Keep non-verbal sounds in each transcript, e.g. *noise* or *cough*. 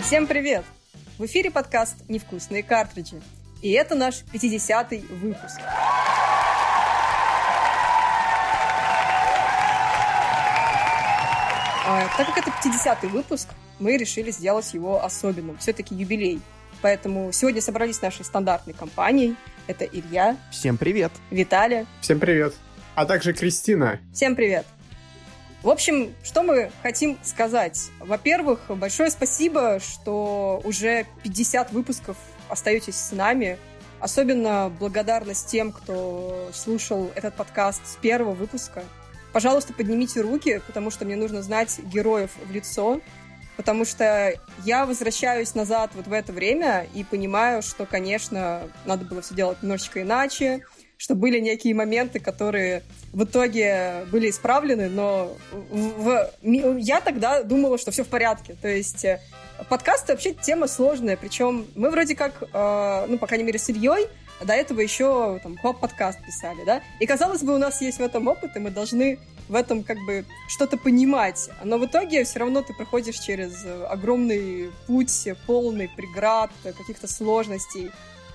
Всем привет! В эфире подкаст «Невкусные картриджи». И это наш 50-й выпуск. А, так как это 50-й выпуск, мы решили сделать его особенным. Все-таки юбилей. Поэтому сегодня собрались наши стандартные компании. Это Илья. Всем привет. Виталия. Всем привет. А также Кристина. Всем привет. В общем, что мы хотим сказать? Во-первых, большое спасибо, что уже 50 выпусков остаетесь с нами. Особенно благодарность тем, кто слушал этот подкаст с первого выпуска. Пожалуйста, поднимите руки, потому что мне нужно знать героев в лицо, потому что я возвращаюсь назад вот в это время и понимаю, что, конечно, надо было все делать немножечко иначе, что были некие моменты, которые в итоге были исправлены, но в... я тогда думала, что все в порядке. То есть э, подкасты вообще тема сложная, причем мы вроде как, э, ну, по крайней мере, с Ильей до этого еще там хоп-подкаст писали, да? И, казалось бы, у нас есть в этом опыт, и мы должны в этом как бы что-то понимать. Но в итоге все равно ты проходишь через огромный путь, полный преград, каких-то сложностей,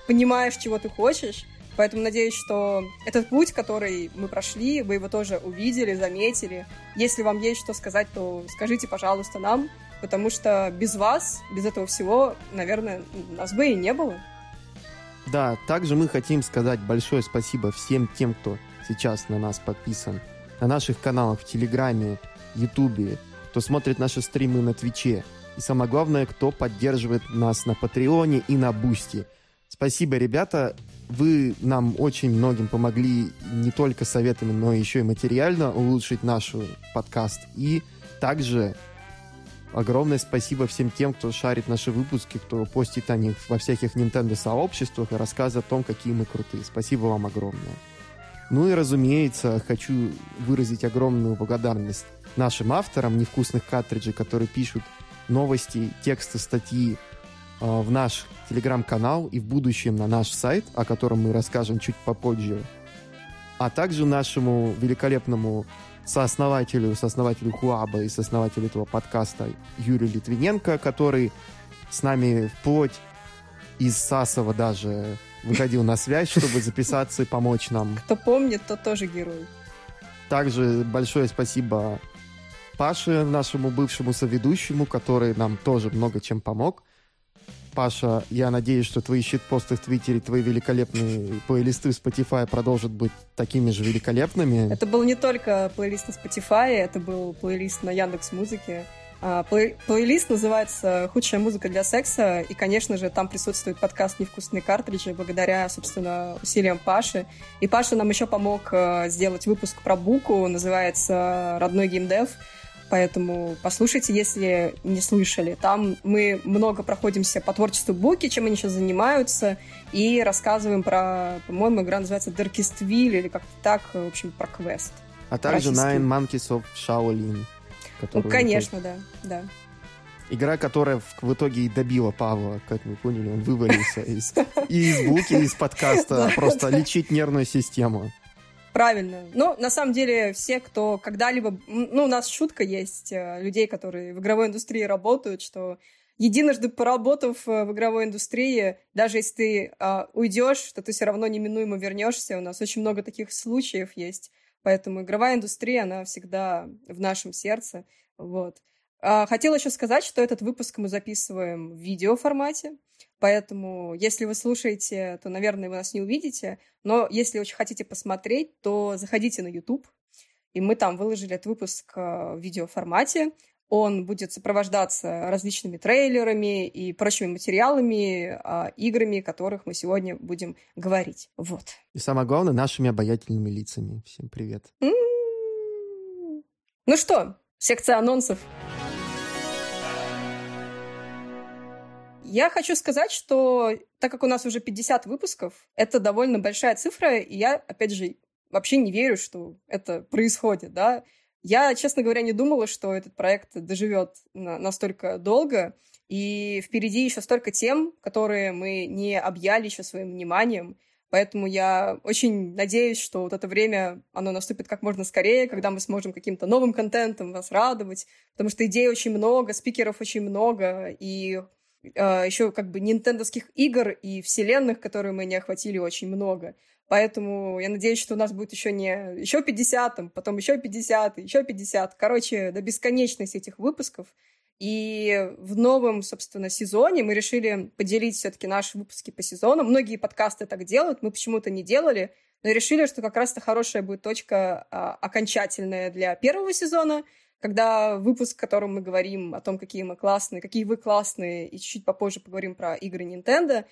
понимаешь, чего ты хочешь, Поэтому надеюсь, что этот путь, который мы прошли, вы его тоже увидели, заметили. Если вам есть что сказать, то скажите, пожалуйста, нам, потому что без вас, без этого всего, наверное, нас бы и не было. Да, также мы хотим сказать большое спасибо всем тем, кто сейчас на нас подписан, на наших каналах в Телеграме, Ютубе, кто смотрит наши стримы на Твиче, и самое главное, кто поддерживает нас на Patreon е и на Boosty. Спасибо, ребята. Вы нам очень многим помогли не только советами, но еще и материально улучшить наш подкаст. И также огромное спасибо всем тем, кто шарит наши выпуски, кто постит о них во всяких Nintendo сообществах и рассказывает о том, какие мы крутые. Спасибо вам огромное. Ну и, разумеется, хочу выразить огромную благодарность нашим авторам невкусных картриджей, которые пишут новости, тексты, статьи Э, в наш телеграм-канал и в будущем на наш сайт, о котором мы расскажем чуть попозже, а также нашему великолепному сооснователю, сооснователю Хуаба и сооснователю этого подкаста Юрию Литвиненко, который с нами вплоть из Сасова даже выходил на связь, чтобы записаться и помочь нам. Кто помнит, тот тоже герой. Также большое спасибо Паше, нашему бывшему соведущему, который нам тоже много чем помог. Паша, я надеюсь, что твои щитпосты в Твиттере, твои великолепные плейлисты в Spotify продолжат быть такими же великолепными. Это был не только плейлист на Spotify, это был плейлист на Яндекс Музыке. А, плей плейлист называется «Худшая музыка для секса», и, конечно же, там присутствует подкаст «Невкусные картриджи» благодаря, собственно, усилиям Паши. И Паша нам еще помог э, сделать выпуск про Буку, называется «Родной геймдев», поэтому послушайте, если не слышали. Там мы много проходимся по творчеству Буки, чем они сейчас занимаются, и рассказываем про, по-моему, игра называется Darkest Will, или как-то так, в общем, про квест. А также Nine Monkeys of Shaolin. Ну, конечно, да, да. Игра, которая в, в итоге и добила Павла, как вы поняли, он вывалился из, и из буки, из подкаста, *laughs* просто лечить нервную систему. Правильно. Но на самом деле все, кто когда-либо... Ну, у нас шутка есть э, людей, которые в игровой индустрии работают, что единожды поработав э, в игровой индустрии, даже если ты э, уйдешь, то ты все равно неминуемо вернешься. У нас очень много таких случаев есть. Поэтому игровая индустрия, она всегда в нашем сердце. Вот. А, хотела еще сказать, что этот выпуск мы записываем в видеоформате. Поэтому, если вы слушаете, то, наверное, вы нас не увидите. Но если очень хотите посмотреть, то заходите на YouTube. И мы там выложили этот выпуск э, в видеоформате. Он будет сопровождаться различными трейлерами и прочими материалами, а, играми, о которых мы сегодня будем говорить. Вот. И самое главное, нашими обаятельными лицами. Всем привет. М-м-м. Ну что, секция анонсов. Я хочу сказать, что так как у нас уже 50 выпусков, это довольно большая цифра, и я, опять же, вообще не верю, что это происходит, да. Я, честно говоря, не думала, что этот проект доживет на настолько долго, И впереди еще столько тем, которые мы не объяли еще своим вниманием. Поэтому я очень надеюсь, что вот это время, оно наступит как можно скорее, когда мы сможем каким-то новым контентом вас радовать, потому что идей очень много, спикеров очень много, и э, еще как бы нинтендовских игр и вселенных, которые мы не охватили, очень много. Поэтому я надеюсь, что у нас будет еще не еще 50, потом еще 50, еще 50. Короче, до бесконечности этих выпусков. И в новом, собственно, сезоне мы решили поделить все-таки наши выпуски по сезону. Многие подкасты так делают, мы почему-то не делали, но решили, что как раз-то хорошая будет точка а, окончательная для первого сезона, когда выпуск, в котором мы говорим о том, какие мы классные, какие вы классные, и чуть-чуть попозже поговорим про игры Nintendo,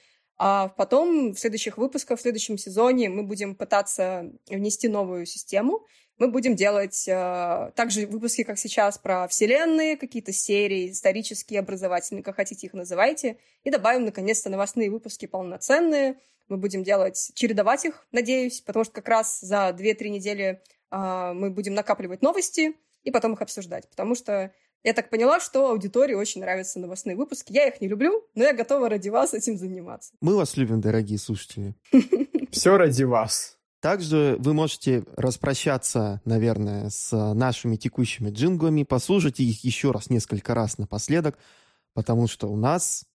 а потом в следующих выпусках, в следующем сезоне мы будем пытаться внести новую систему, мы будем делать э, также выпуски, как сейчас, про вселенные, какие-то серии, исторические, образовательные, как хотите их называйте. И добавим, наконец-то, новостные выпуски полноценные. Мы будем делать, чередовать их, надеюсь, потому что как раз за 2-3 недели э, мы будем накапливать новости и потом их обсуждать. Потому что я так поняла, что аудитории очень нравятся новостные выпуски. Я их не люблю, но я готова ради вас этим заниматься. Мы вас любим, дорогие слушатели. *laughs* Все ради вас. Также вы можете распрощаться, наверное, с нашими текущими джинглами, послушать их еще раз, несколько раз напоследок, потому что у нас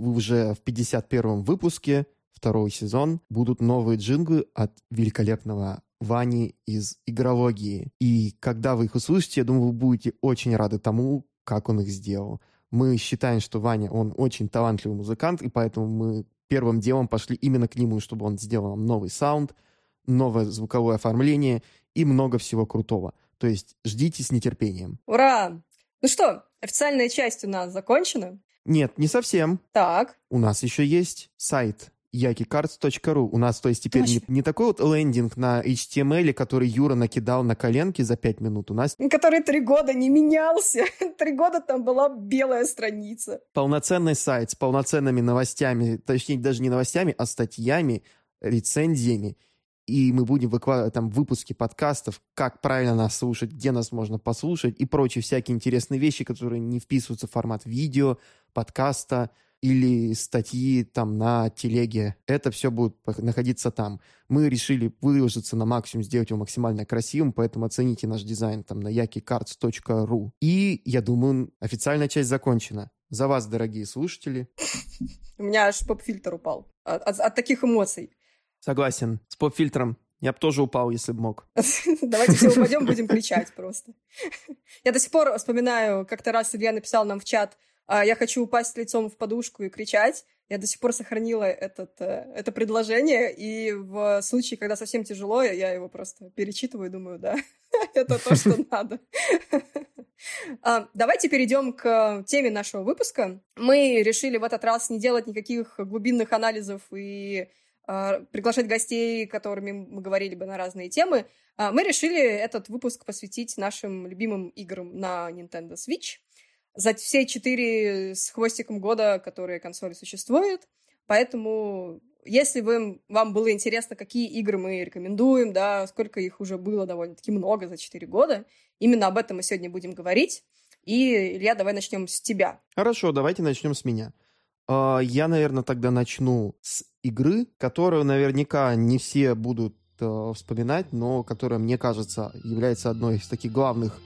уже в 51-м выпуске, второй сезон, будут новые джинглы от великолепного Вани из игрологии. И когда вы их услышите, я думаю, вы будете очень рады тому, как он их сделал. Мы считаем, что Ваня, он очень талантливый музыкант, и поэтому мы первым делом пошли именно к нему, чтобы он сделал новый саунд — новое звуковое оформление и много всего крутого. То есть ждите с нетерпением. Ура! Ну что, официальная часть у нас закончена? Нет, не совсем. Так. У нас еще есть сайт yakicards.ru. У нас, то есть, теперь не, не такой вот лендинг на HTML, который Юра накидал на коленки за пять минут. У нас... Который три года не менялся. *laughs* Три года там была белая страница. Полноценный сайт с полноценными новостями, точнее, даже не новостями, а статьями, рецензиями и мы будем выкладывать там выпуски подкастов, как правильно нас слушать, где нас можно послушать и прочие всякие интересные вещи, которые не вписываются в формат видео, подкаста или статьи там на телеге. Это все будет находиться там. Мы решили выложиться на максимум, сделать его максимально красивым, поэтому оцените наш дизайн там на yakicards.ru. И, я думаю, официальная часть закончена. За вас, дорогие слушатели. *laughs* У меня аж поп-фильтр упал от, от, от таких эмоций. Согласен. С поп-фильтром. Я бы тоже упал, если бы мог. *laughs* Давайте все упадем, будем *laughs* кричать просто. Я до сих пор вспоминаю, как-то раз Илья написал нам в чат, «А, я хочу упасть лицом в подушку и кричать. Я до сих пор сохранила этот, э, это предложение, и в случае, когда совсем тяжело, я его просто перечитываю и думаю, да, *laughs* это то, что *laughs* надо. *laughs* А, давайте перейдем к теме нашего выпуска. Мы решили в этот раз не делать никаких глубинных анализов и а, приглашать гостей, которыми мы говорили бы на разные темы, а, мы решили этот выпуск посвятить нашим любимым играм на Nintendo Switch за все четыре с хвостиком года, которые консоли существуют. Поэтому, если вы, вам было интересно, какие игры мы рекомендуем, да, сколько их уже было довольно-таки много за четыре года, именно об этом мы сегодня будем говорить. И, Илья, давай начнем с тебя. Хорошо, давайте начнем с меня. А, я, наверное, тогда начну с игры, которую наверняка не все будут э, вспоминать, но которая, мне кажется, является одной из таких главных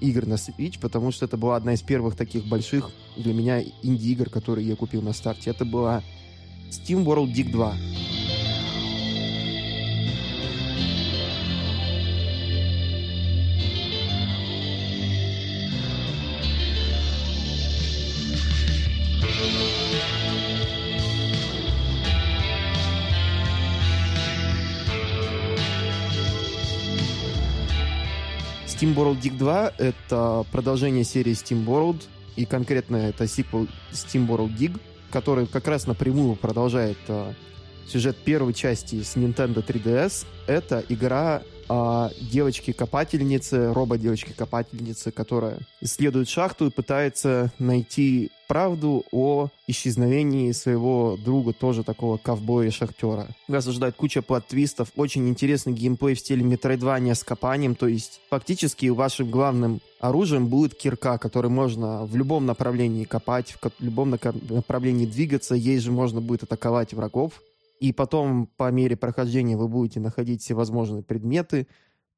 игр на Switch, потому что это была одна из первых таких больших для меня инди-игр, которые я купил на старте. Это была Steam World Dig 2. Steam World Dig 2 — это продолжение серии Steam World, и конкретно это сиквел Steam World Dig, который как раз напрямую продолжает э, сюжет первой части с Nintendo 3DS. Это игра о девочке-копательнице, робо-девочке-копательнице, которая исследует шахту и пытается найти правду о исчезновении своего друга, тоже такого ковбоя-шахтера. Вас ожидает куча плат-твистов, очень интересный геймплей в стиле метроидвания с копанием, то есть фактически вашим главным оружием будет кирка, который можно в любом направлении копать, в любом направлении двигаться, ей же можно будет атаковать врагов. И потом, по мере прохождения, вы будете находить всевозможные предметы,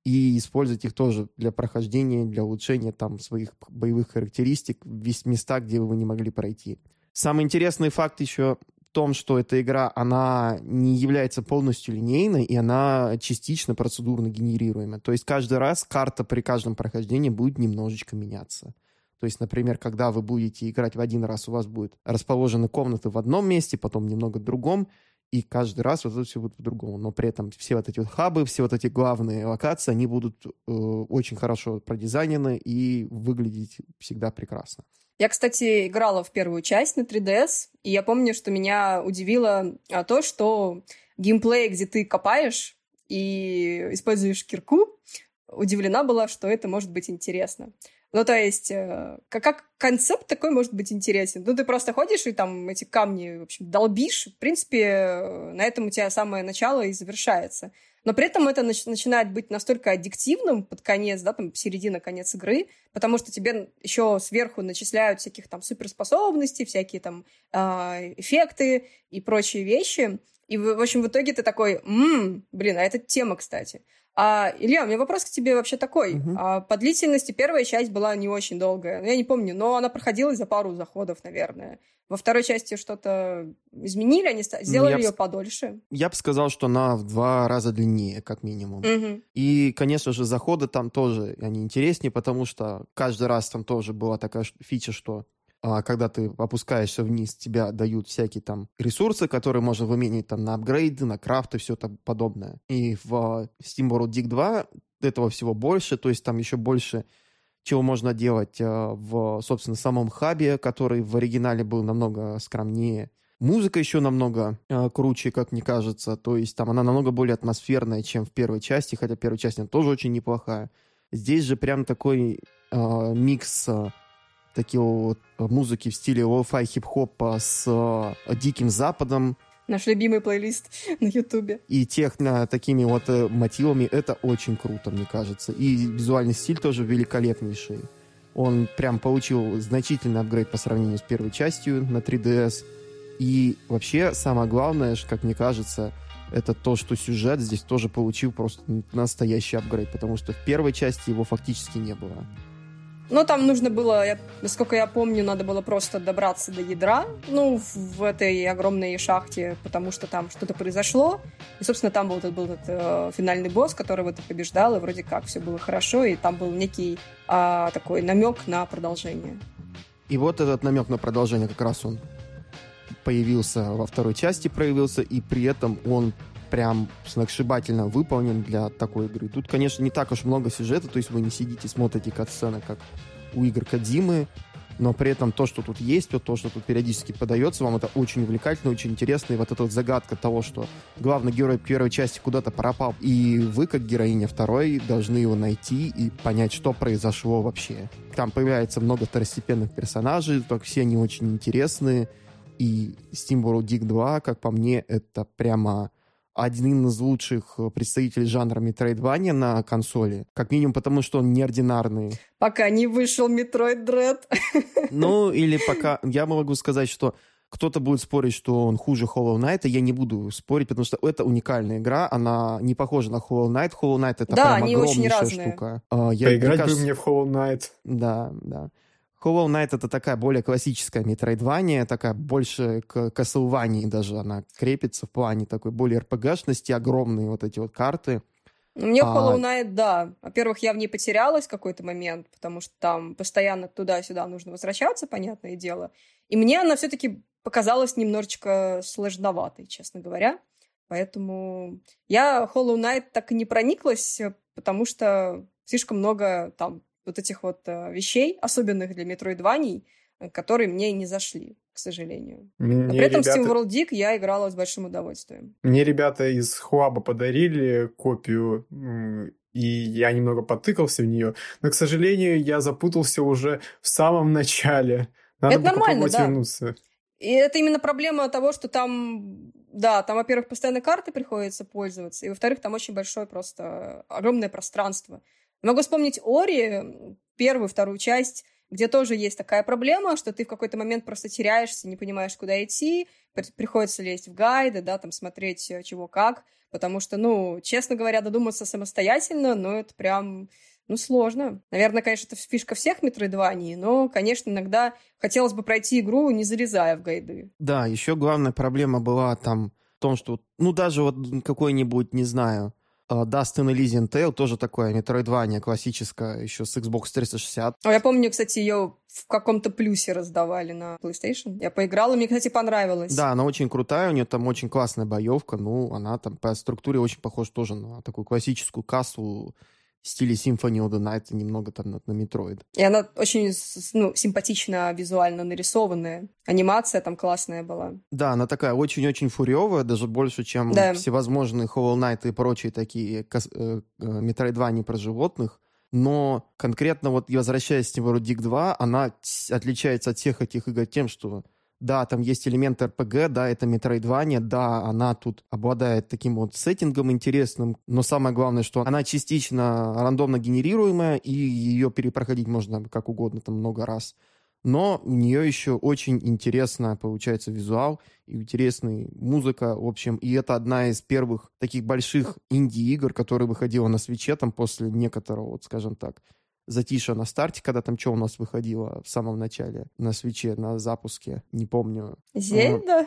и использовать их тоже для прохождения, для улучшения там своих боевых характеристик в места, где вы не могли пройти. Самый интересный факт еще в том, что эта игра, она не является полностью линейной, и она частично процедурно генерируемая. То есть каждый раз карта при каждом прохождении будет немножечко меняться. То есть, например, когда вы будете играть в один раз, у вас будет расположены комнаты в одном месте, потом немного в другом, и каждый раз вот это все будет по-другому. Но при этом все вот эти вот хабы, все вот эти главные локации, они будут э, очень хорошо продизайнены и выглядеть всегда прекрасно. Я, кстати, играла в первую часть на 3DS, и я помню, что меня удивило а, то, что геймплей, где ты копаешь и используешь кирку, удивлена была, что это может быть интересно. Ну, то есть, э, как, концепт такой может быть интересен. Ну, ты просто ходишь и там эти камни, в общем, долбишь. В принципе, э, на этом у тебя самое начало и завершается. Но при этом это нач- начинает быть настолько аддиктивным под конец, да, там, середина, конец игры, потому что тебе еще сверху начисляют всяких там суперспособностей, всякие там э, эффекты и прочие вещи. И, в общем, в итоге ты такой, ммм, блин, а это тема, кстати. А, Илья, у меня вопрос к тебе вообще такой. Угу. А, по длительности первая часть была не очень долгая. Я не помню, но она проходила за пару заходов, наверное. Во второй части что-то изменили, они сделали ну, ее б... подольше. Я бы сказал, что она в два раза длиннее, как минимум. Угу. И, конечно же, заходы там тоже они интереснее, потому что каждый раз там тоже была такая фича, что а, когда ты опускаешься вниз, тебя дают всякие там ресурсы, которые можно выменить там на апгрейды, на крафты, все это подобное. И в SteamWorld Dig 2 этого всего больше, то есть там еще больше чего можно делать а, в, собственно, самом хабе, который в оригинале был намного скромнее. Музыка еще намного э, круче, как мне кажется. То есть там она намного более атмосферная, чем в первой части, хотя первая часть она тоже очень неплохая. Здесь же прям такой э, микс такие вот музыки в стиле lo-fi хип-хопа с э, Диким Западом. Наш любимый плейлист на Ютубе. И техно такими вот э, мотивами. Это очень круто, мне кажется. И визуальный стиль тоже великолепнейший. Он прям получил значительный апгрейд по сравнению с первой частью на 3DS. И вообще, самое главное, как мне кажется, это то, что сюжет здесь тоже получил просто настоящий апгрейд, потому что в первой части его фактически не было. Но там нужно было, насколько я помню, надо было просто добраться до ядра, ну, в этой огромной шахте, потому что там что-то произошло. И, собственно, там был, этот, был этот э, финальный босс, которого ты побеждал, и вроде как все было хорошо, и там был некий э, такой намек на продолжение. И вот этот намек на продолжение как раз он появился во второй части, проявился, и при этом он прям сногсшибательно выполнен для такой игры. Тут, конечно, не так уж много сюжета, то есть вы не сидите, смотрите кат-сцены, как у игр Кадимы, но при этом то, что тут есть, то, то, что тут периодически подается вам, это очень увлекательно, очень интересно. И вот эта вот загадка того, что главный герой первой части куда-то пропал, и вы, как героиня второй, должны его найти и понять, что произошло вообще. Там появляется много второстепенных персонажей, только все они очень интересные. И SteamWorld Dig 2, как по мне, это прямо один из лучших э, представителей жанра Metroidvania на консоли. Как минимум потому, что он неординарный. Пока не вышел Metroid Dread. *laughs* Ну, или пока... Я могу сказать, что кто-то будет спорить, что он хуже Hollow Knight, я не буду спорить, потому что это уникальная игра, она не похожа на Hollow Knight. Hollow Knight это да, прям они огромнейшая очень штука. А, я, Поиграть кажется... бы мне в Hollow Knight. Да, да. Hollow Knight это такая более классическая метроидвания, такая больше к Castlevania даже она крепится в плане такой более РПГшности, огромные вот эти вот карты. Мне а... Hollow Knight, да. Во-первых, я в ней потерялась в какой-то момент, потому что там постоянно туда-сюда нужно возвращаться, понятное дело. И мне она все-таки показалась немножечко сложноватой, честно говоря. Поэтому я Hollow Knight так и не прониклась, потому что слишком много там вот этих вот э, вещей, особенных для метроидваний, э, которые мне не зашли, к сожалению. Мне Но при этом ребята... Steam World Dig я играла с большим удовольствием. Мне ребята из Хуаба подарили копию, и я немного потыкался в нее, но, к сожалению, я запутался уже в самом начале. Надо это нормально, да. вернуться. И это именно проблема того, что там, да, там, во-первых, постоянно карты приходится пользоваться, и, во-вторых, там очень большое просто огромное пространство. Могу вспомнить Ори, первую, вторую часть, где тоже есть такая проблема, что ты в какой-то момент просто теряешься, не понимаешь, куда идти, приходится лезть в гайды, да, там смотреть э, чего как, потому что, ну, честно говоря, додуматься самостоятельно, но это прям, ну, сложно. Наверное, конечно, это фишка всех метроидваний, но, конечно, иногда хотелось бы пройти игру, не залезая в гайды. Да, еще главная проблема была там в том, что, ну, даже вот какой-нибудь, не знаю, Dustin Elysian Tale тоже такое метроидвание классическое, еще с Xbox 360. О, я помню, кстати, ее в каком-то плюсе раздавали на PlayStation. Я поиграла, мне, кстати, понравилось. Да, она очень крутая, у нее там очень классная боевка, ну, она там по структуре очень похожа тоже на такую классическую кассу стиле Symphony of the Night, немного там на, на Metroid. И она очень ну, симпатично визуально нарисованная. Анимация там классная была. Да, она такая очень-очень фуревая, даже больше, чем да. всевозможные Hollow Knight и прочие такие кос- э, э, про животных. Но конкретно вот возвращаясь к Never Dig 2, она отличается от всех этих игр тем, что да, там есть элемент РПГ, да, это Metroidvania, да, она тут обладает таким вот сеттингом интересным, но самое главное, что она частично рандомно генерируемая, и ее перепроходить можно как угодно, там много раз. Но у нее еще очень интересно получается визуал и интересная музыка, в общем, и это одна из первых таких больших инди-игр, которая выходила на свече там после некоторого, вот скажем так, затиша на старте, когда там что у нас выходило в самом начале на свече, на запуске, не помню. Зельда?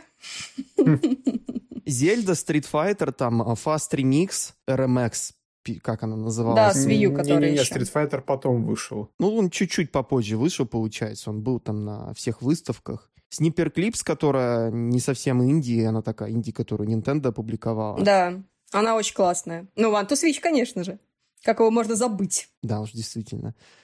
Зельда, Street Fighter, там а, Fast Remix, RMX, как она называлась? Да, с Wii U, который Не-не-не, Street Fighter потом вышел. Ну, он чуть-чуть попозже вышел, получается. Он был там на всех выставках. Снипер Клипс, которая не совсем инди, она такая инди, которую Nintendo опубликовала. Да, она очень классная. Ну, One to Switch, конечно же. Как его можно забыть? Да уж, действительно. *laughs*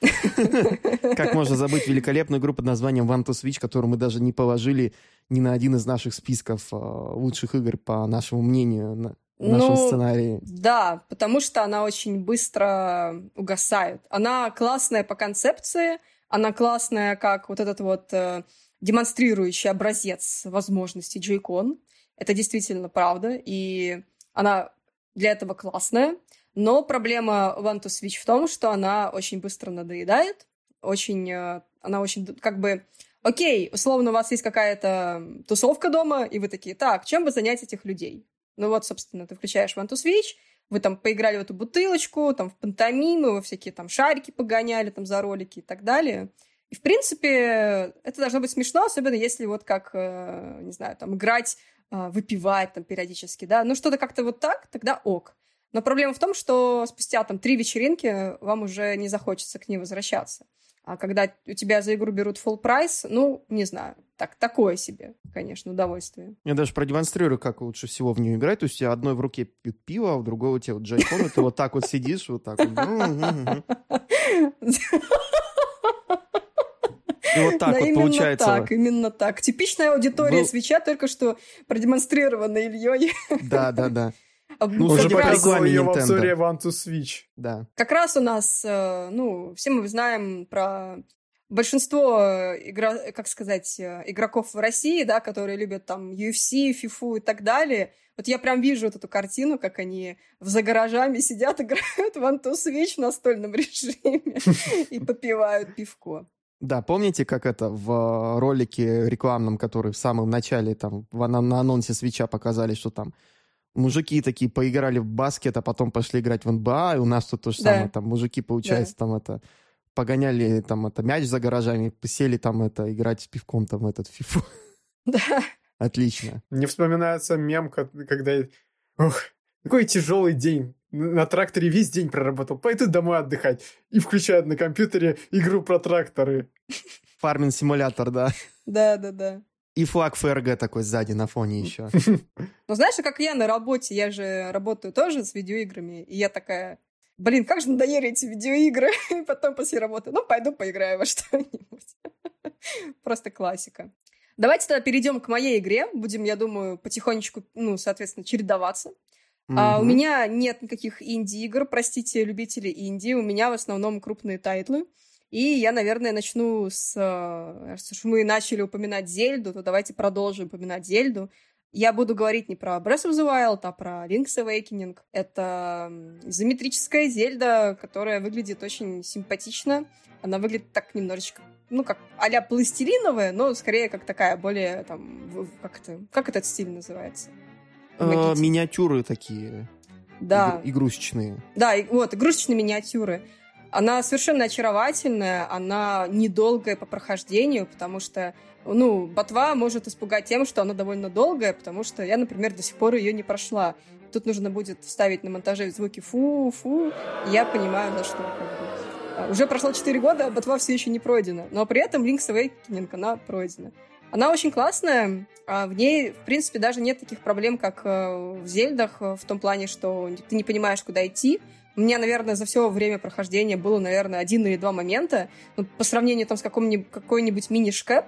Как можно забыть великолепную игру под названием One to Switch, которую мы даже не положили ни на один из наших списков а, лучших игр, по нашему мнению, в нашем ну, сценарии. Да, потому что она очень быстро угасает. Она классная по концепции, она классная как вот этот вот э, демонстрирующий образец возможностей Joy-Con. Это действительно правда, и она для этого классная. Но проблема One to Switch в том, что она очень быстро надоедает, очень, э, она очень, как бы, окей, условно, у вас есть какая-то тусовка дома, и вы такие, так, чем бы занять этих людей? Ну вот, собственно, ты включаешь One to Switch, вы там поиграли в эту бутылочку, там в пантомимы, вы всякие там шарики погоняли там за ролики и так далее. И, в принципе, это должно быть смешно, особенно если вот как, э, не знаю, там играть, э, выпивать там периодически, да. Ну, что-то как-то вот так, тогда ок. Но проблема в том, что спустя там три вечеринки вам уже не захочется к ней возвращаться. А когда у тебя за игру берут full прайс, ну, не знаю, так, такое себе, конечно, удовольствие. Я даже продемонстрирую, как лучше всего в нее играть. То есть у тебя одной в руке пьют пиво, а в другой у тебя вот джайкон, и ты вот так вот сидишь, вот так вот. И вот так да, вот именно получается. так, именно так. Типичная аудитория Был... свеча только что продемонстрирована Ильей. Да, да, да. Ну, уже показывал ее в обзоре One to Switch. Да. Как раз у нас, э, ну, все мы знаем про большинство игра, как сказать, э, игроков в России, да, которые любят там UFC, FIFA и так далее. Вот я прям вижу вот эту картину, как они за гаражами сидят, *laughs* играют в One to Switch в настольном режиме *laughs* и попивают пивко. Да, помните, как это в ролике рекламном, который в самом начале, там, на анонсе свеча показали, что там мужики такие поиграли в баскет, а потом пошли играть в НБА, и у нас тут то же да. самое, там мужики, получается, да. там это погоняли там это мяч за гаражами, сели там это играть с пивком там этот фифу. *laughs* Да. Отлично. Мне вспоминается мем, когда... Ох, какой тяжелый день. На тракторе весь день проработал. Пойду домой отдыхать. И включают на компьютере игру про тракторы. Фармин симулятор, да. Да, да, да. И флаг ФРГ такой сзади на фоне еще. *laughs* Ну, знаешь, как я на работе, я же работаю тоже с видеоиграми, и я такая, блин, как же надоели эти видеоигры. *laughs* И потом после работы, ну, пойду поиграю во *laughs* что-нибудь. Просто классика. Давайте тогда перейдем к моей игре. Будем, я думаю, потихонечку, ну, соответственно, чередоваться. Mm-hmm. А, у меня нет никаких инди-игр, простите, любители инди. У меня в основном крупные тайтлы. И я, наверное, начну с... Э, раз уж мы начали упоминать Зельду, то давайте продолжим упоминать Зельду. Я буду говорить не про Breath of the Wild, а про Link's Awakening. Это изометрическая Зельда, которая выглядит очень симпатично. Она выглядит так немножечко ну, как а-ля пластилиновая, но скорее как такая более, там, как это, как этот стиль называется? А, миниатюры такие. Да. игрушечные. Да, и, вот, игрушечные миниатюры. Она совершенно очаровательная, она недолгая по прохождению, потому что, ну, ботва может испугать тем, что она довольно долгая, потому что я, например, до сих пор ее не прошла. Тут нужно будет вставить на монтаже звуки фу-фу, я понимаю, за что. А, уже прошло 4 года, а ботва все еще не пройдена. Но при этом Link's Awakening, она пройдена. Она очень классная, а в ней, в принципе, даже нет таких проблем, как э, в Зельдах, э, в том плане, что ты не понимаешь, куда идти. У меня, наверное, за все время прохождения было, наверное, один или два момента. Но по сравнению там, с каким-нибудь, какой-нибудь мини-шкэп,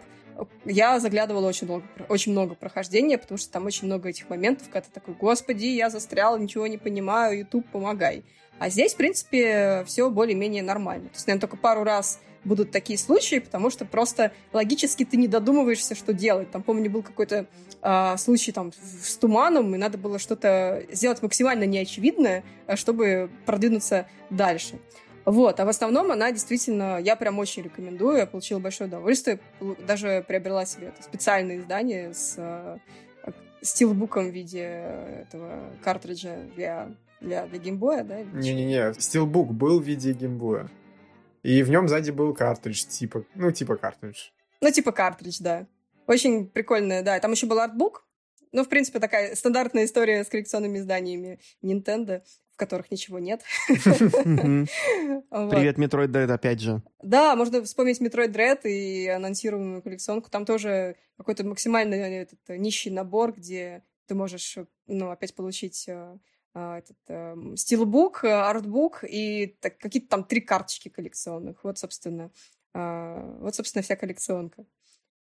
я заглядывала очень много, очень много прохождения, потому что там очень много этих моментов, когда ты такой, господи, я застрял, ничего не понимаю, YouTube, помогай. А здесь, в принципе, все более-менее нормально. То есть, наверное, только пару раз будут такие случаи, потому что просто логически ты не додумываешься, что делать. Там, помню, был какой-то э, случай там с туманом, и надо было что-то сделать максимально неочевидное, а, чтобы продвинуться дальше. Вот, а в основном она действительно, я прям очень рекомендую, я получила большое удовольствие, даже приобрела себе это специальное издание с э, стилбуком в виде этого картриджа для для, для геймбоя, да? Не-не-не, стилбук был в виде геймбоя. И в нем сзади был картридж, типа, ну, типа картридж. Ну, типа картридж, да. Очень прикольная, да. Там еще был артбук. Ну, в принципе, такая стандартная история с коллекционными изданиями Nintendo, в которых ничего нет. *laughs* Привет, Metroid Dread, опять же. Да, можно вспомнить Metroid Dread и анонсируемую коллекционку. Там тоже какой-то максимально этот, нищий набор, где ты можешь, ну, опять получить э, этот эм, стилбук, э, артбук и так, какие-то там три карточки коллекционных. Вот, собственно, а, вот, собственно, вся коллекционка.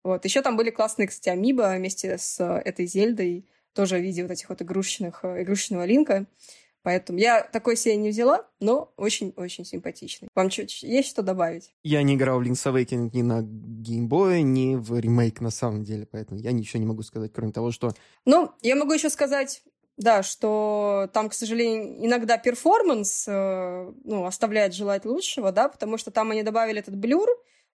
Вот. Еще там были классные, кстати, амибо вместе с этой Зельдой, тоже в виде вот этих вот игрушечных, э, игрушечного линка. Поэтому я такой себе не взяла, но очень-очень симпатичный. Вам чуть есть что добавить? Я не играл в Link's Awakening ни на геймбое, ни в ремейк на самом деле, поэтому я ничего не могу сказать, кроме того, что... Ну, я могу еще сказать, да, что там, к сожалению, иногда performance э, ну, оставляет желать лучшего, да, потому что там они добавили этот blur,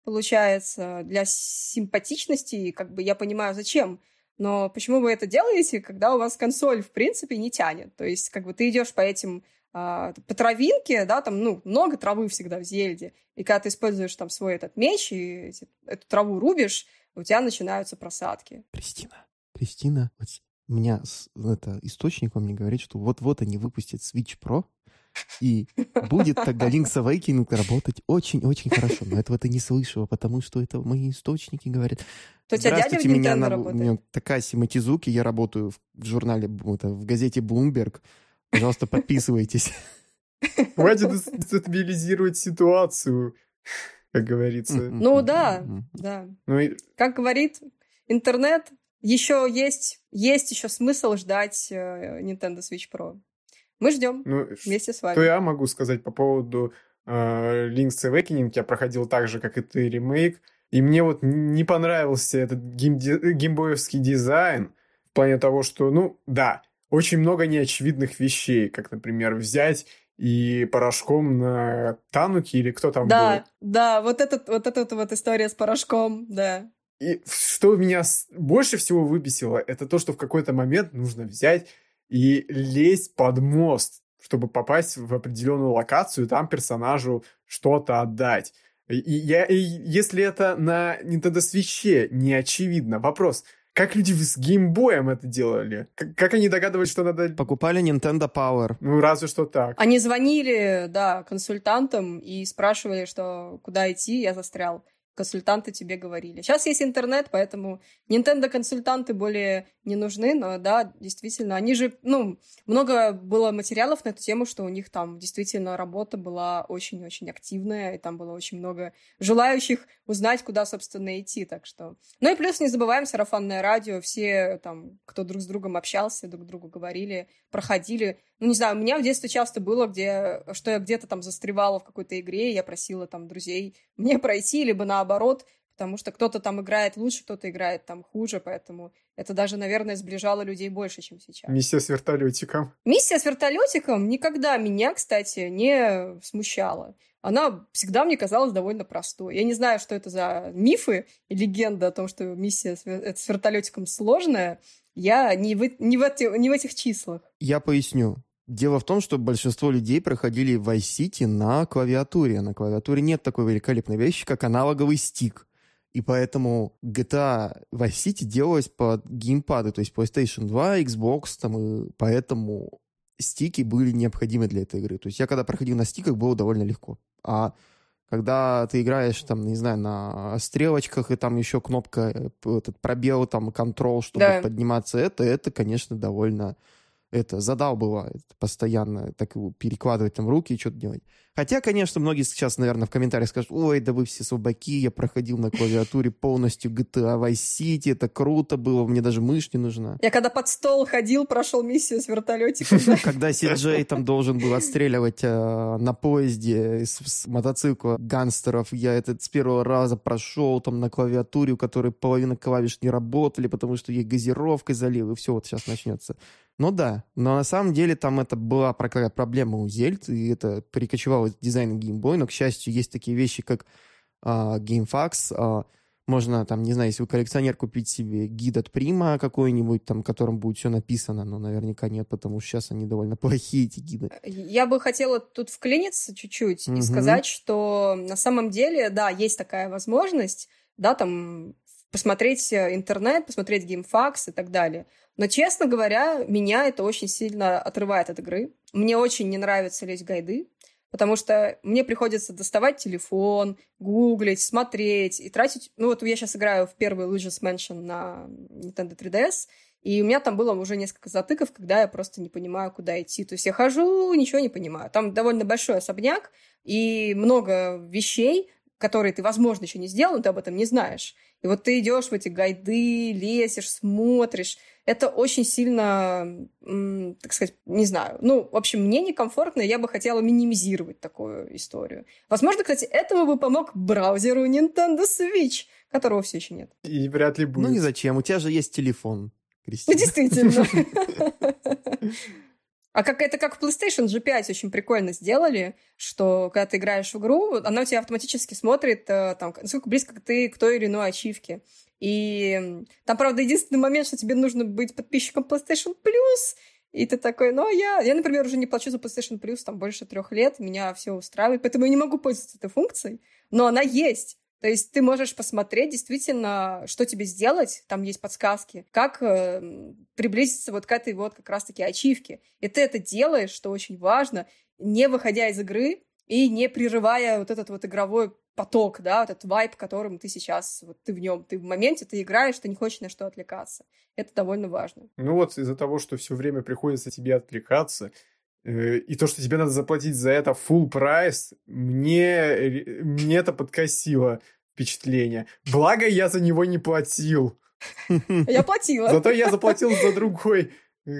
получается, для симпатичности, и как бы я понимаю, зачем. Но почему вы это делаете, когда у вас консоль, в принципе, не тянет? То есть, как бы ты идешь по этим а, по травинке, да, там, ну, много травы всегда в Зельде, и когда ты используешь там свой этот меч и эти, эту траву рубишь, у тебя начинаются просадки. Кристина, Кристина, вот у меня это, источник мне говорит, что вот-вот они выпустят Switch Pro, и будет тогда Link's Awakening работать очень-очень хорошо. Но этого ты не слышала, потому что это мои источники говорят. То дядя в меня на? У меня такая Симатизуки, я работаю в, журнале, это, в газете Bloomberg. Пожалуйста, подписывайтесь. Хватит дестабилизировать ситуацию, как говорится. Ну да, да. Ну как говорит интернет, еще есть, есть еще смысл ждать э, Nintendo Switch Pro. Мы ждем ну, вместе с вами. Что я могу сказать по поводу э, Link's Awakening? Я проходил так же, как и ты, ремейк. И мне вот не понравился этот геймди- геймбоевский дизайн в плане того, что, ну, да, очень много неочевидных вещей, как, например, взять и порошком на Тануке или кто там да, был. Да, вот, этот, вот эта вот история с порошком, да. И что меня больше всего выбесило, это то, что в какой-то момент нужно взять и лезть под мост, чтобы попасть в определенную локацию, и там персонажу что-то отдать. И, я, и если это на Nintendo Switch не очевидно, вопрос, как люди с геймбоем это делали? Как, как они догадывались, что надо... Покупали Nintendo Power. Ну, разве что так. Они звонили, да, консультантам и спрашивали, что куда идти, я застрял консультанты тебе говорили. Сейчас есть интернет, поэтому Nintendo-консультанты более не нужны, но да, действительно, они же, ну, много было материалов на эту тему, что у них там действительно работа была очень-очень активная, и там было очень много желающих узнать, куда, собственно, идти, так что... Ну и плюс не забываем сарафанное радио, все там, кто друг с другом общался, друг другу говорили, проходили. Ну, не знаю, у меня в детстве часто было, где, что я где-то там застревала в какой-то игре, и я просила там друзей мне пройти, либо наоборот, потому что кто-то там играет лучше, кто-то играет там хуже, поэтому это даже, наверное, сближало людей больше, чем сейчас. Миссия с вертолетиком. Миссия с вертолетиком никогда меня, кстати, не смущала. Она всегда мне казалась довольно простой. Я не знаю, что это за мифы и легенда о том, что миссия с, с вертолетиком сложная. Я не в, не, в эти, не в этих числах. Я поясню. Дело в том, что большинство людей проходили Vice City на клавиатуре. На клавиатуре нет такой великолепной вещи, как аналоговый стик. И поэтому GTA Vice City делалась под геймпады, то есть PlayStation 2, Xbox, там, и поэтому стики были необходимы для этой игры. То есть я когда проходил на стиках, было довольно легко. А когда ты играешь, там, не знаю, на стрелочках, и там еще кнопка, э, этот пробел, там, контрол, чтобы да. подниматься, это, это, конечно, довольно это задал бывает постоянно так перекладывать там руки и что-то делать. Хотя, конечно, многие сейчас, наверное, в комментариях скажут, ой, да вы все слабаки, я проходил на клавиатуре полностью GTA Vice City, это круто было, мне даже мышь не нужна. Я когда под стол ходил, прошел миссию с вертолетиком. *laughs* Когда Сиджей там должен был отстреливать э, на поезде с мотоцикла гангстеров, я этот с первого раза прошел там на клавиатуре, у которой половина клавиш не работали, потому что ей газировкой залил, и все вот сейчас начнется. Ну да, но на самом деле там это была проблема у Зельд, и это перекочевало из дизайна Game но, к счастью, есть такие вещи, как а, GameFAQs, а, можно, там, не знаю, если вы коллекционер, купить себе гид от Прима какой-нибудь, там, в котором будет все написано, но наверняка нет, потому что сейчас они довольно *laughs* плохие, эти гиды. Я бы хотела тут вклиниться чуть-чуть угу. и сказать, что на самом деле, да, есть такая возможность, да, там, посмотреть э, интернет, посмотреть геймфакс и так далее. Но, честно говоря, меня это очень сильно отрывает от игры. Мне очень не нравится лезть гайды, потому что мне приходится доставать телефон, гуглить, смотреть и тратить... Ну вот я сейчас играю в первый Luigi's Mansion на Nintendo 3DS, и у меня там было уже несколько затыков, когда я просто не понимаю, куда идти. То есть я хожу, ничего не понимаю. Там довольно большой особняк и много вещей, которые ты, возможно, еще не сделал, но ты об этом не знаешь. И вот ты идешь в эти гайды, лезешь, смотришь. Это очень сильно, так сказать, не знаю. Ну, в общем, мне некомфортно, я бы хотела минимизировать такую историю. Возможно, кстати, этому бы помог браузеру Nintendo Switch, которого все еще нет. И вряд ли будет. Ну, не зачем, у тебя же есть телефон. Кристина. Ну, действительно. *laughs* *laughs* А как это как в PlayStation G5 очень прикольно сделали, что когда ты играешь в игру, она у тебя автоматически смотрит, э, там, насколько близко ты к той или иной ачивке. И там, правда, единственный момент, что тебе нужно быть подписчиком PlayStation Plus, и ты такой, ну, я, я, например, уже не плачу за PlayStation Plus там больше трех лет, меня все устраивает, поэтому я не могу пользоваться этой функцией, но она есть. То есть ты можешь посмотреть действительно, что тебе сделать, там есть подсказки, как э, приблизиться вот к этой вот как раз-таки ачивке. И ты это делаешь, что очень важно, не выходя из игры и не прерывая вот этот вот игровой поток, да, вот этот вайп, которым ты сейчас, вот ты в нем, ты в моменте, ты играешь, ты не хочешь на что отвлекаться. Это довольно важно. Ну вот из-за того, что все время приходится тебе отвлекаться, и то, что тебе надо заплатить за это full прайс, мне, мне это подкосило впечатление. Благо, я за него не платил. *laughs* Я платила. Зато я заплатил за другой э,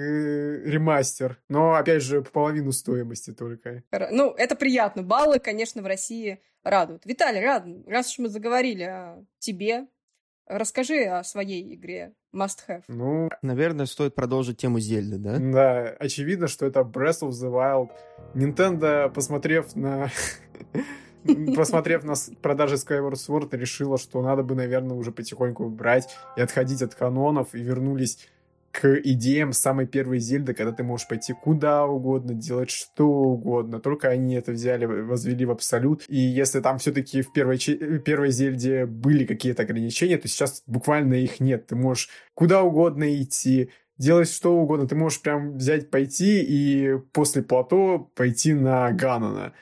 ремастер. Но, опять же, половину стоимости только. Ну, это приятно. Баллы, конечно, в России радуют. Виталий, рад, раз уж мы заговорили о тебе, расскажи о своей игре Must Have. Ну, наверное, стоит продолжить тему Зельды, да? Да, очевидно, что это Breath of the Wild. Nintendo, посмотрев на *laughs* посмотрев на продажи Skyward Sword, решила, что надо бы, наверное, уже потихоньку брать и отходить от канонов, и вернулись к идеям самой первой Зельды, когда ты можешь пойти куда угодно, делать что угодно. Только они это взяли, возвели в абсолют. И если там все-таки в первой, первой Зельде были какие-то ограничения, то сейчас буквально их нет. Ты можешь куда угодно идти, делать что угодно. Ты можешь прям взять, пойти и после плато пойти на Ганона.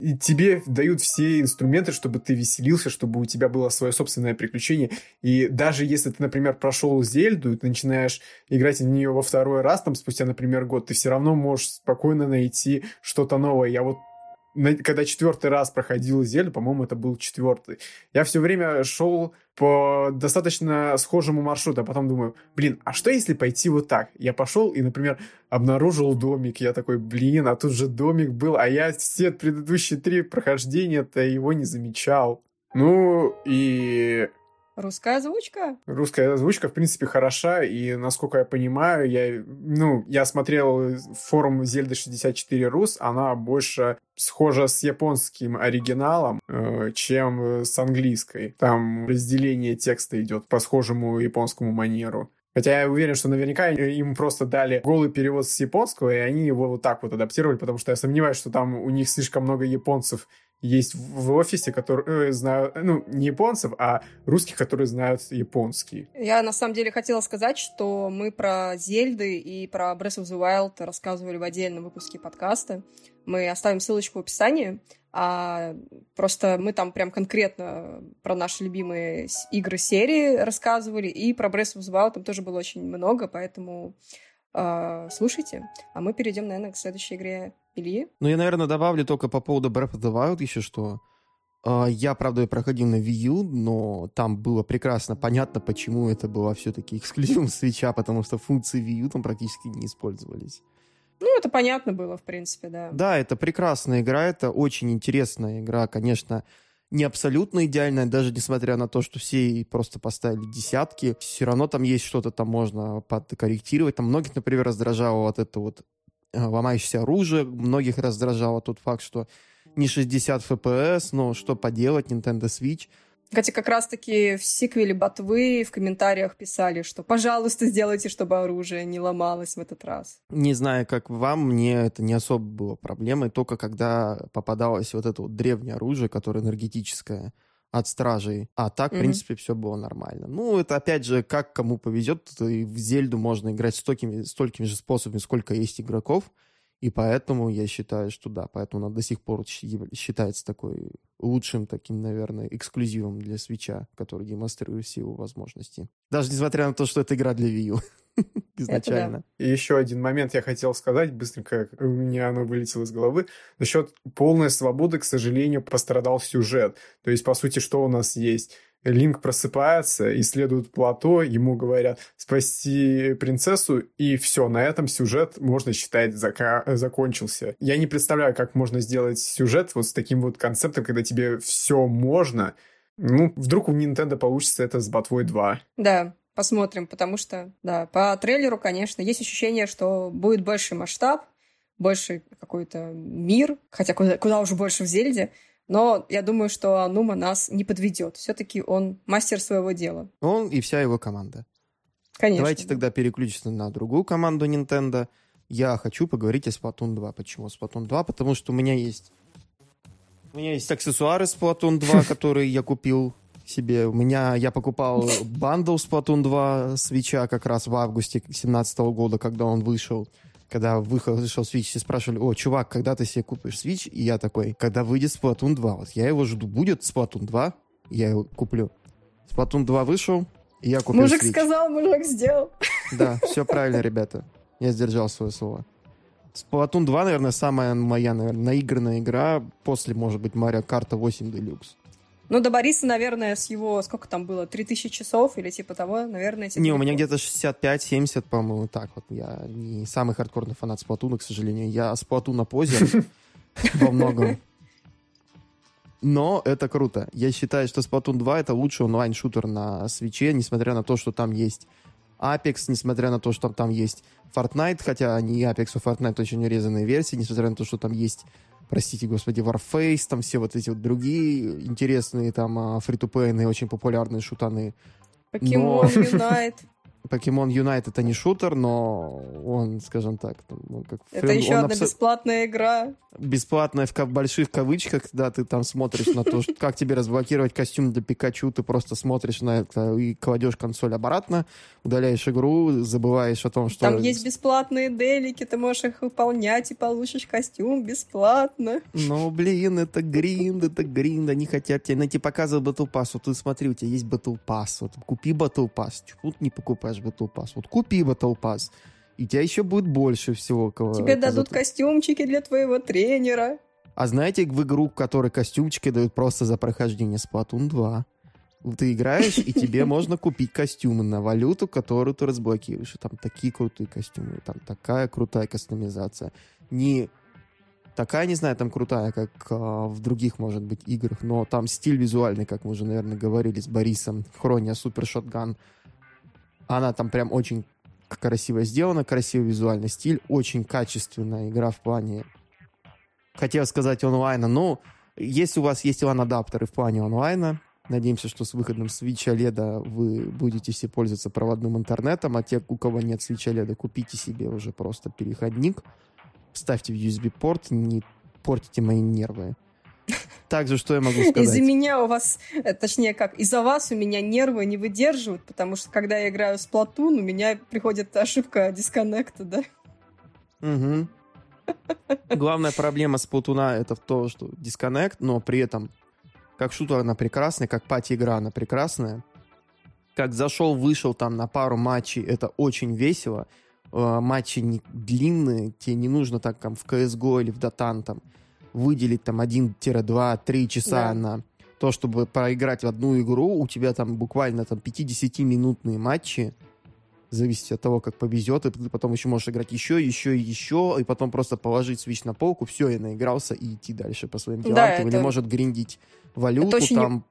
И тебе дают все инструменты, чтобы ты веселился, чтобы у тебя было свое собственное приключение. И даже если ты, например, прошел Зельду, и ты начинаешь играть в нее во второй раз, там, спустя, например, год, ты все равно можешь спокойно найти что-то новое. Я вот когда четвертый раз проходил Зельду, по-моему, это был четвертый, я все время шел по достаточно схожему маршруту, а потом думаю, блин, а что если пойти вот так? Я пошел и, например, обнаружил домик, я такой, блин, а тут же домик был, а я все предыдущие три прохождения-то его не замечал. Ну, и Русская озвучка? Русская озвучка, в принципе, хороша, и, насколько я понимаю, я, ну, я смотрел форум Зельды 64 Рус, она больше схожа с японским оригиналом, э, чем с английской. Там разделение текста идет по схожему японскому манеру. Хотя я уверен, что наверняка им просто дали голый перевод с японского, и они его вот так вот адаптировали, потому что я сомневаюсь, что там у них слишком много японцев есть в офисе, которые э, знают, ну, не японцев, а русских, которые знают японский. Я, на самом деле, хотела сказать, что мы про Зельды и про Breath of the Wild рассказывали в отдельном выпуске подкаста. Мы оставим ссылочку в описании. А просто мы там прям конкретно про наши любимые игры серии рассказывали, и про Breath of the Wild там тоже было очень много, поэтому э, слушайте. А мы перейдем, наверное, к следующей игре Ильи. Ну, я, наверное, добавлю только по поводу Breath of the Wild еще что. Uh, я, правда, проходил на Wii U, но там было прекрасно понятно, почему это было все-таки эксклюзивом *laughs* свеча, потому что функции Wii U там практически не использовались. Ну, это понятно было, в принципе, да. Да, это прекрасная игра, это очень интересная игра, конечно, не абсолютно идеальная, даже несмотря на то, что все просто поставили десятки, все равно там есть что-то там можно подкорректировать. Там многих, например, раздражало вот это вот ломающееся оружие. Многих раздражало тот факт, что не 60 FPS, но что поделать, Nintendo Switch. Хотя как раз-таки в сиквеле Ботвы в комментариях писали, что пожалуйста, сделайте, чтобы оружие не ломалось в этот раз. Не знаю, как вам, мне это не особо было проблемой, только когда попадалось вот это вот древнее оружие, которое энергетическое, от стражей. А так, mm-hmm. в принципе, все было нормально. Ну, это опять же, как кому повезет. И в Зельду можно играть столькими, столькими же способами, сколько есть игроков. И поэтому я считаю, что да, поэтому она до сих пор считается такой лучшим таким, наверное, эксклюзивом для свеча, который демонстрирует все его возможности. Даже несмотря на то, что это игра для Wii U *laughs* изначально. Да. И еще один момент я хотел сказать, быстренько у меня оно вылетело из головы. Насчет полной свободы, к сожалению, пострадал сюжет. То есть, по сути, что у нас есть? Линк просыпается, исследует плато, ему говорят спасти принцессу, и все, на этом сюжет, можно считать, зака- закончился. Я не представляю, как можно сделать сюжет вот с таким вот концептом, когда тебе все можно. Ну, вдруг у Nintendo получится это с Ботвой 2. Да, посмотрим, потому что, да, по трейлеру, конечно, есть ощущение, что будет больше масштаб, больше какой-то мир, хотя куда, куда уже больше в Зельде, но я думаю, что Анума нас не подведет. Все-таки он мастер своего дела. Он и вся его команда. Конечно. Давайте да. тогда переключиться на другую команду Nintendo. Я хочу поговорить о Splatoon 2. Почему Splatoon 2? Потому что у меня есть... У меня есть аксессуары Splatoon 2, *laughs* которые я купил себе. У меня... Я покупал *laughs* бандл Splatoon 2 свеча как раз в августе 2017 года, когда он вышел когда вышел Switch, все спрашивали, о, чувак, когда ты себе купишь Switch? И я такой, когда выйдет Splatoon 2. Вот я его жду. Будет Splatoon 2, я его куплю. Splatoon 2 вышел, и я купил Мужик Switch. сказал, мужик сделал. Да, *laughs* все правильно, ребята. Я сдержал свое слово. Splatoon 2, наверное, самая моя, наверное, наигранная игра после, может быть, Mario Kart 8 Deluxe. Ну, до Бориса, наверное, с его, сколько там было, 3000 часов или типа того, наверное... Не, у меня где-то 65-70, по-моему, так вот. Я не самый хардкорный фанат Сплатуна, к сожалению. Я Сплатуна позер *laughs* во многом. Но это круто. Я считаю, что Splatoon 2 это лучший онлайн-шутер на свече, несмотря на то, что там есть Apex, несмотря на то, что там есть Fortnite, хотя не Apex, а Fortnite очень урезанные версии, несмотря на то, что там есть простите господи, Warface, там все вот эти вот другие интересные там фри-то-плейные, очень популярные шутаны. Покемон Но... *laughs* Покемон Юнайт это не шутер, но он, скажем так, он как Это еще одна абсо... бесплатная игра. Бесплатная в больших кавычках, когда ты там смотришь на то, *laughs* как тебе разблокировать костюм для Пикачу, ты просто смотришь на это и кладешь консоль обратно, удаляешь игру, забываешь о том, что... Там есть бесплатные делики, ты можешь их выполнять и получишь костюм бесплатно. Ну, блин, это гринд, это гринд, они хотят тебе найти, показывать Battle Pass, вот ты смотри, у тебя есть Battle Pass, вот купи Battle Pass, тут не покупаешь Battle Pass, вот купи Battle Pass, и тебя еще будет больше всего. Тебе дадут костюмчики для твоего тренера. А знаете, в игру, в которой костюмчики дают просто за прохождение Splatoon 2? Ты играешь, и тебе *laughs* можно купить костюмы на валюту, которую ты разблокируешь. И там такие крутые костюмы, там такая крутая кастомизация. Не такая, не знаю, там крутая, как а, в других, может быть, играх, но там стиль визуальный, как мы уже, наверное, говорили с Борисом, Хрония Супер Шотган. Она там прям очень красиво сделана, красивый визуальный стиль, очень качественная игра в плане, хотел сказать онлайна, но если у вас есть LAN-адаптеры в плане онлайна, надеемся, что с выходом Switch OLED вы будете все пользоваться проводным интернетом, а те, у кого нет Switch OLED, купите себе уже просто переходник, ставьте в USB-порт, не портите мои нервы. Также, что я могу сказать? Из-за меня у вас, э, точнее как, из-за вас у меня нервы не выдерживают, потому что когда я играю с Splatoon, у меня приходит ошибка дисконнекта, да? Угу. Главная проблема с Splatoon это в том, что дисконнект, но при этом как шутер она прекрасная, как пати-игра она прекрасная. Как зашел, вышел там на пару матчей, это очень весело. Э, матчи не длинные, тебе не нужно так там в CSGO или в Dota там выделить там 1-2-3 часа да. на то, чтобы проиграть в одну игру, у тебя там буквально там 50-минутные матчи, зависит от того, как повезет, и ты потом еще можешь играть еще, еще и еще, и потом просто положить свич на полку, все, я наигрался, и идти дальше по своим делам. Да, это... Или может гриндить валюту, очень... там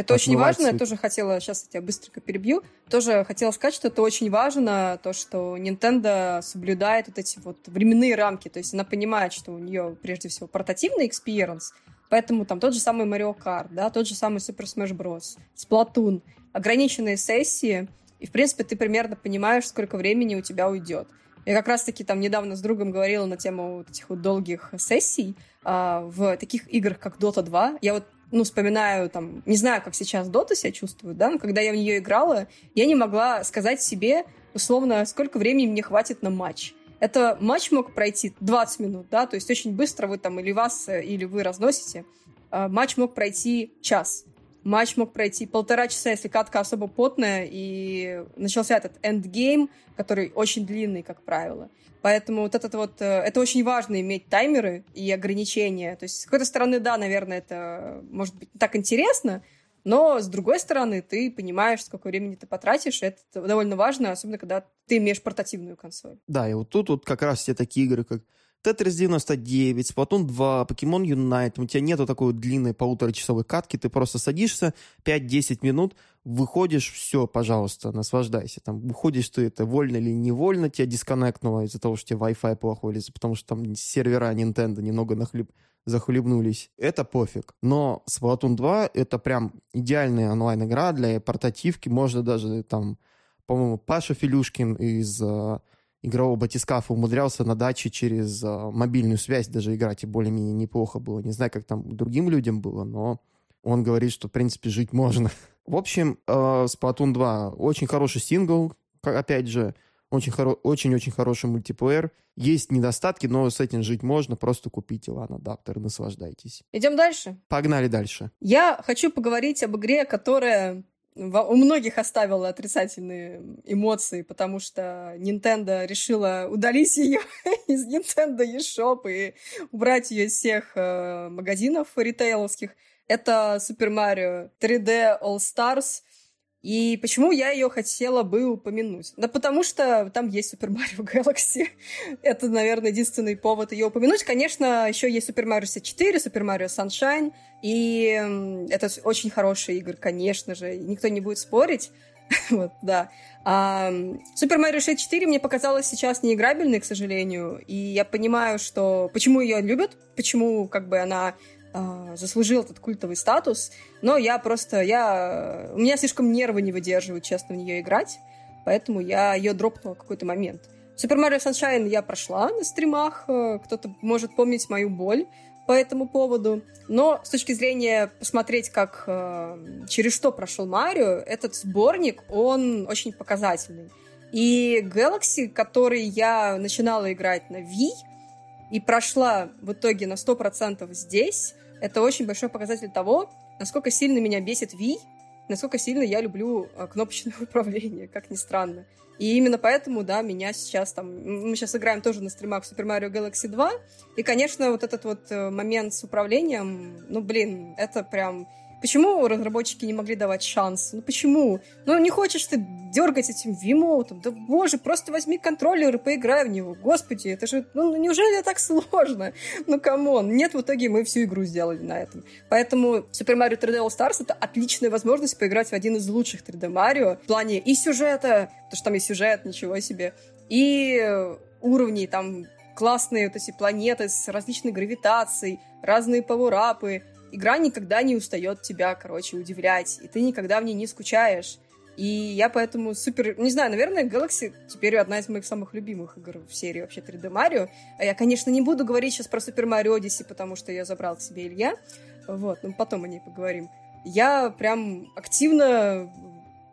это очень важно, я тоже хотела, сейчас я тебя быстренько перебью, тоже хотела сказать, что это очень важно, то, что Nintendo соблюдает вот эти вот временные рамки, то есть она понимает, что у нее прежде всего портативный experience, поэтому там тот же самый Mario Kart, да, тот же самый Super Smash Bros, Splatoon, ограниченные сессии, и, в принципе, ты примерно понимаешь, сколько времени у тебя уйдет. Я как раз-таки там недавно с другом говорила на тему вот этих вот долгих сессий а, в таких играх, как Dota 2. Я вот ну, вспоминаю, там, не знаю, как сейчас Дота себя чувствует, да, но когда я в нее играла, я не могла сказать себе, условно, сколько времени мне хватит на матч. Это матч мог пройти 20 минут, да, то есть очень быстро вы там или вас, или вы разносите. А матч мог пройти час. Матч мог пройти полтора часа, если катка особо потная, и начался этот endgame, который очень длинный, как правило. Поэтому вот этот вот... Э, это очень важно иметь таймеры и ограничения. То есть, с какой-то стороны, да, наверное, это может быть так интересно, но, с другой стороны, ты понимаешь, сколько времени ты потратишь, это довольно важно, особенно когда ты имеешь портативную консоль. Да, и вот тут вот как раз все такие игры, как Тетрис 99, Splatoon 2, Покемон Юнайт, у тебя нету такой длинной полуторачасовой катки, ты просто садишься 5-10 минут, выходишь, все, пожалуйста, наслаждайся. Там выходишь ты это вольно или невольно, тебя дисконнектнуло из-за того, что у тебя Wi-Fi плохой, или потому что там сервера Nintendo немного нахлеб захлебнулись. Это пофиг. Но Splatoon 2 это прям идеальная онлайн-игра для портативки. Можно даже там, по-моему, Паша Филюшкин из а, игрового батискафа умудрялся на даче через э, мобильную связь даже играть, и более-менее неплохо было. Не знаю, как там другим людям было, но он говорит, что, в принципе, жить можно. В общем, э, Splatoon 2 очень хороший сингл, опять же, очень-очень хороший мультиплеер. Есть недостатки, но с этим жить можно. Просто купите LAN-адаптер и наслаждайтесь. Идем дальше? Погнали дальше. Я хочу поговорить об игре, которая у многих оставила отрицательные эмоции, потому что Nintendo решила удалить ее *laughs* из Nintendo eShop и убрать ее из всех э, магазинов ритейловских. Это Super Mario 3D All Stars — и почему я ее хотела бы упомянуть? Да потому что там есть Super Mario Galaxy. *laughs* Это, наверное, единственный повод ее упомянуть. Конечно, еще есть Super Mario 64, Super Mario Sunshine. И это очень хорошие игры, конечно же. Никто не будет спорить. *laughs* вот, да. А, Super Mario 64 мне показалось сейчас неиграбельной, к сожалению. И я понимаю, что почему ее любят, почему как бы она заслужил этот культовый статус, но я просто, я, у меня слишком нервы не выдерживают, честно, в нее играть. поэтому я ее дропнула в какой-то момент. Super Mario Sunshine я прошла на стримах, э, кто-то может помнить мою боль по этому поводу. Но с точки зрения посмотреть, как э, через что прошел Марио, этот сборник, он очень показательный. И Galaxy, который я начинала играть на Wii и прошла в итоге на 100% здесь, это очень большой показатель того, насколько сильно меня бесит Wii, насколько сильно я люблю э, кнопочное *laughs* управление, как ни странно. И именно поэтому, да, меня сейчас там... Мы сейчас играем тоже на стримах Super Mario Galaxy 2. И, конечно, вот этот вот э, момент с управлением, ну, блин, это прям Почему разработчики не могли давать шанс? Ну почему? Ну не хочешь ты дергать этим Wiimote ом? Да боже, просто возьми контроллер и поиграй в него. Господи, это же, ну неужели так сложно? *laughs* Ну come on. Нет, в итоге мы всю игру сделали на этом. Поэтому Super Mario 3D All Stars это отличная возможность поиграть в один из лучших 3D Mario в плане и сюжета, потому что там и сюжет, ничего себе, и уровней, там классные вот эти планеты с различной гравитацией, разные пауэрапы, игра никогда не устает тебя, короче, удивлять, и ты никогда в ней не скучаешь. И я поэтому супер... Не знаю, наверное, Galaxy теперь одна из моих самых любимых игр в серии вообще 3D Mario. А я, конечно, не буду говорить сейчас про Super Mario Odyssey, потому что я забрал к себе Илья. Вот, ну потом о ней поговорим. Я прям активно,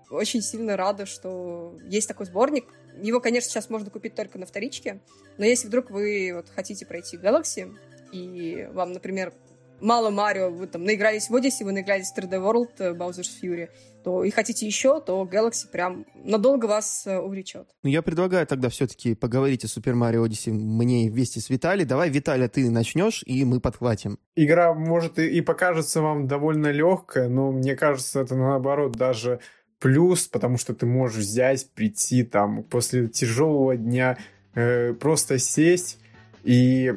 очень сильно рада, что есть такой сборник. Его, конечно, сейчас можно купить только на вторичке, но если вдруг вы вот хотите пройти Galaxy, и вам, например, мало Марио, вы там наигрались в Odyssey, вы наигрались в 3D World, э, Bowser's Fury, то и хотите еще, то Galaxy прям надолго вас э, увлечет. Ну, я предлагаю тогда все-таки поговорить о Super Mario Odyssey мне вместе с Виталий. Давай, Виталий, ты начнешь, и мы подхватим. Игра, может, и, и покажется вам довольно легкая, но мне кажется, это наоборот даже плюс, потому что ты можешь взять, прийти там после тяжелого дня, э, просто сесть и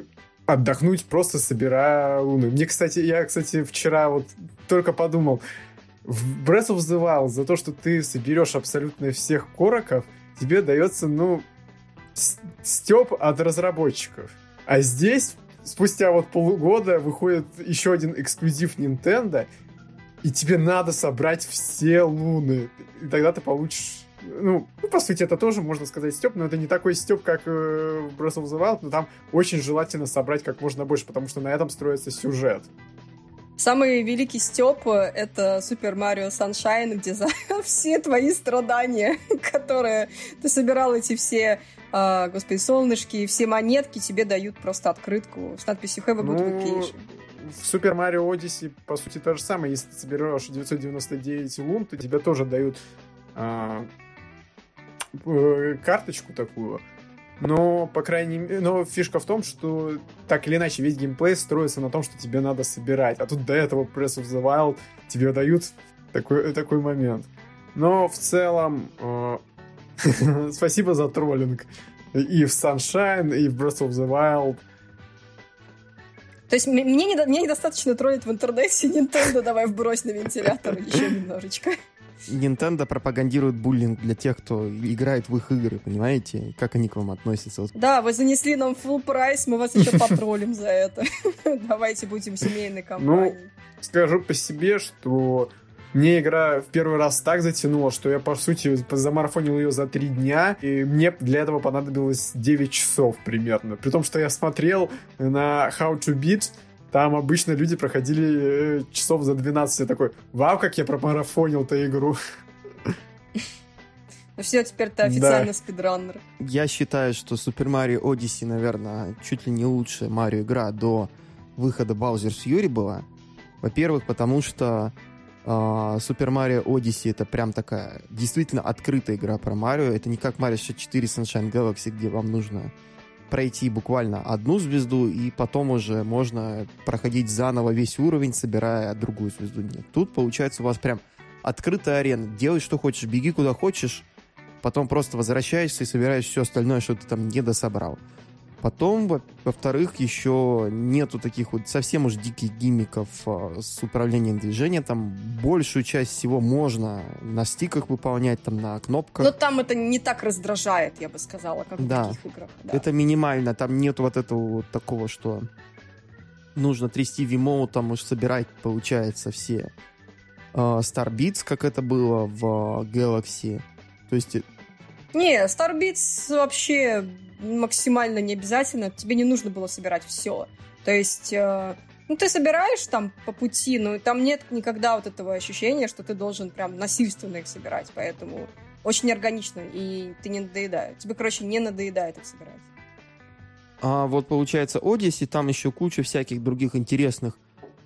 отдохнуть, просто собирая луны. Мне, кстати, я, кстати, вчера вот только подумал, в Breath of the Wild за то, что ты соберешь абсолютно всех короков, тебе дается, ну, степ от разработчиков. А здесь, спустя вот полгода, выходит еще один эксклюзив Nintendo, и тебе надо собрать все луны. И тогда ты получишь ну, ну, по сути, это тоже, можно сказать, степ, но это не такой степ, как э, в Breath of the Wild, но там очень желательно собрать как можно больше, потому что на этом строится сюжет. Самый великий степ — это Super Mario Sunshine, где за *laughs* все твои страдания, *laughs* которые ты собирал эти все, э, господи, солнышки, все монетки, тебе дают просто открытку с надписью Have a good ну, vacation. В Super Mario Odyssey, по сути, то же самое. Если ты соберешь 999 лун, то тебе тоже дают э, Э, карточку такую. Но, по крайней мере, но фишка в том, что так или иначе весь геймплей строится на том, что тебе надо собирать. А тут до этого Press of the Wild тебе дают такой, такой момент. Но в целом, э, *laughs* спасибо за троллинг. И в Sunshine, и в Breath of the Wild. То есть мне, не, мне недостаточно троллить в интернете *laughs* Nintendo, давай вбрось на вентилятор *laughs* еще немножечко. Nintendo пропагандирует буллинг для тех, кто играет в их игры, понимаете? Как они к вам относятся? Да, вы занесли нам full прайс, мы вас еще *laughs* потроллим за это. *laughs* Давайте будем семейной компанией. Ну, скажу по себе, что мне игра в первый раз так затянула, что я, по сути, замарафонил ее за три дня, и мне для этого понадобилось 9 часов примерно. При том, что я смотрел на How to Beat, там обычно люди проходили э, часов за 12. Я такой, вау, как я промарафонил-то игру. *laughs* Ну все, теперь ты официально да. спидраннер. Я считаю, что Super Mario Odyssey, наверное, чуть ли не лучшая Марио игра до выхода Bowser's Fury была. Во-первых, потому что э, Super Mario Odyssey это прям такая действительно открытая игра про Марио. Это не как Mario 64 Sunshine Galaxy, где вам нужно пройти буквально одну звезду, и потом уже можно проходить заново весь уровень, собирая другую звезду. Нет, тут получается у вас прям открытая арена. Делай, что хочешь, беги куда хочешь, потом просто возвращаешься и собираешь все остальное, что ты там не дособрал. Потом, во-вторых, еще нету таких вот совсем уж диких гиммиков э, с управлением движения. Там большую часть всего можно на стиках выполнять, там на кнопках. Но там это не так раздражает, я бы сказала, как да. в таких играх. Да. Это минимально. Там нет вот этого вот такого, что нужно трясти вимоу, там уж собирать, получается, все э, Star Beats, как это было в Galaxy. То есть Не, Starbits вообще максимально не обязательно. Тебе не нужно было собирать все. То есть, э, ну, ты собираешь там по пути, но там нет никогда вот этого ощущения, что ты должен прям насильственно их собирать. Поэтому очень органично, и ты не надоедаешь. Тебе, короче, не надоедает их собирать. А вот получается Odyssey, там еще куча всяких других интересных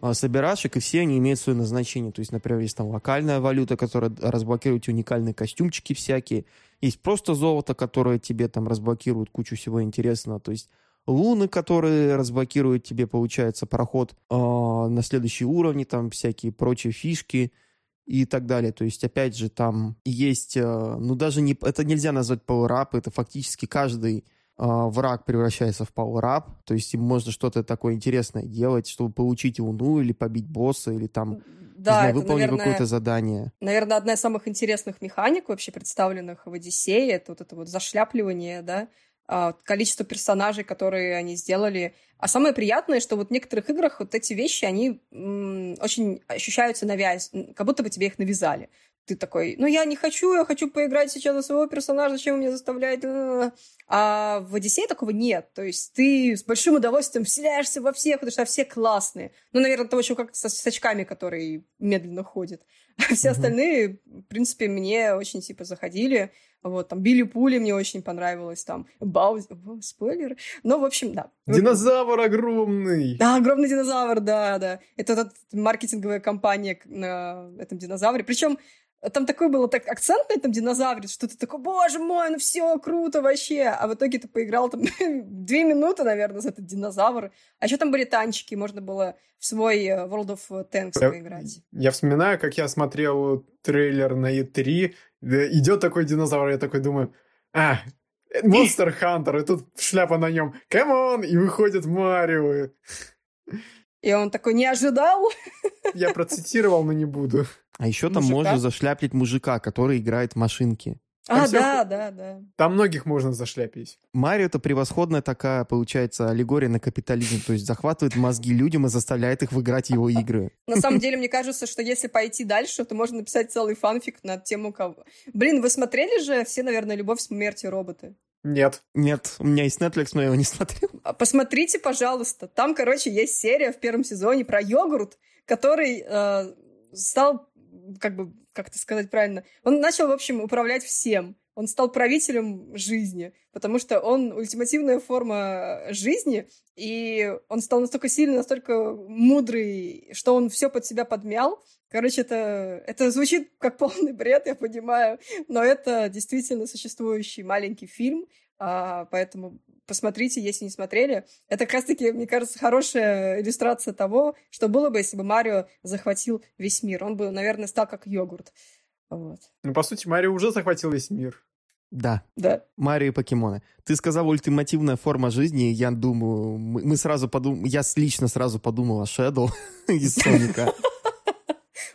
а, собирашек, и все они имеют свое назначение. То есть, например, есть там локальная валюта, которая разблокирует уникальные костюмчики всякие. Есть просто золото, которое тебе там разблокирует кучу всего интересного. То есть луны, которые разблокируют тебе, получается, проход э, на следующие уровни, там всякие прочие фишки и так далее. То есть, опять же, там есть, э, ну, даже не, это нельзя назвать power это фактически каждый а, враг превращается в пауэрап, то есть им можно что-то такое интересное делать, чтобы получить луну или побить босса, или там да, знаю, наверное, какое-то задание. Наверное, одна из самых интересных механик вообще представленных в Одиссее, это вот это вот зашляпливание, да, а, количество персонажей, которые они сделали. А самое приятное, что вот в некоторых играх вот эти вещи, они очень ощущаются навяз, как будто бы тебе их навязали ты такой, ну я не хочу, я хочу поиграть сейчас за своего персонажа, зачем меня заставлять? А в Одиссее такого нет. То есть ты с большим удовольствием вселяешься во всех, потому что все классные. Ну, наверное, того, что как со, с очками, которые медленно ходят. *laughs* А все mm-hmm. остальные, в принципе, мне очень типа заходили. Вот, там, Билли Пули мне очень понравилось, там, Бауз... Спойлер. Ну, в общем, да. Динозавр огромный! Да, огромный динозавр, да, да. Это вот маркетинговая компания на этом динозавре. Причем там такой был так, акцент на этом динозавре, что ты такой, боже мой, ну все, круто вообще. А в итоге ты поиграл там *laughs* две минуты, наверное, за этот динозавр. А еще там были танчики, можно было в свой э, World of Tanks я, поиграть. Я вспоминаю, как я смотрел трейлер на E3, идет такой динозавр, я такой думаю, а, Monster Hunter, и тут шляпа на нем, come on, и выходит Марио. И он такой, не ожидал? Я процитировал, но не буду. А еще *laughs* там можно зашляпить мужика, который играет в машинки. А, все... да, да, да. Там многих можно зашляпить. Марио это превосходная такая, получается, аллегория на капитализм. То есть захватывает мозги людям и заставляет их выиграть его игры. На самом деле, мне кажется, что если пойти дальше, то можно написать целый фанфик на тему кого. Блин, вы смотрели же все, наверное, «Любовь, смерть и роботы»? Нет. Нет, у меня есть Netflix, но я его не *laughs* смотрел. А посмотрите, пожалуйста. Там, короче, есть серия в первом сезоне про йогурт, который э, стал как бы, как это сказать правильно, он начал, в общем, управлять всем. Он стал правителем жизни, потому что он ультимативная форма жизни, и он стал настолько сильный, настолько мудрый, что он все под себя подмял. Короче, это, это звучит как полный бред, я понимаю, но это действительно существующий маленький фильм, а, поэтому посмотрите, если не смотрели. Это как раз-таки, мне кажется, хорошая иллюстрация того, что было бы, если бы Марио захватил весь мир. Он бы, наверное, стал как йогурт. Вот. Ну, по сути, Марио уже захватил весь мир. Да. Да. Марио и покемоны. Ты сказал ультимативная форма жизни, я думаю, мы, мы сразу подумали, я лично сразу подумал о Шэдоу *laughs* из *laughs* Соника.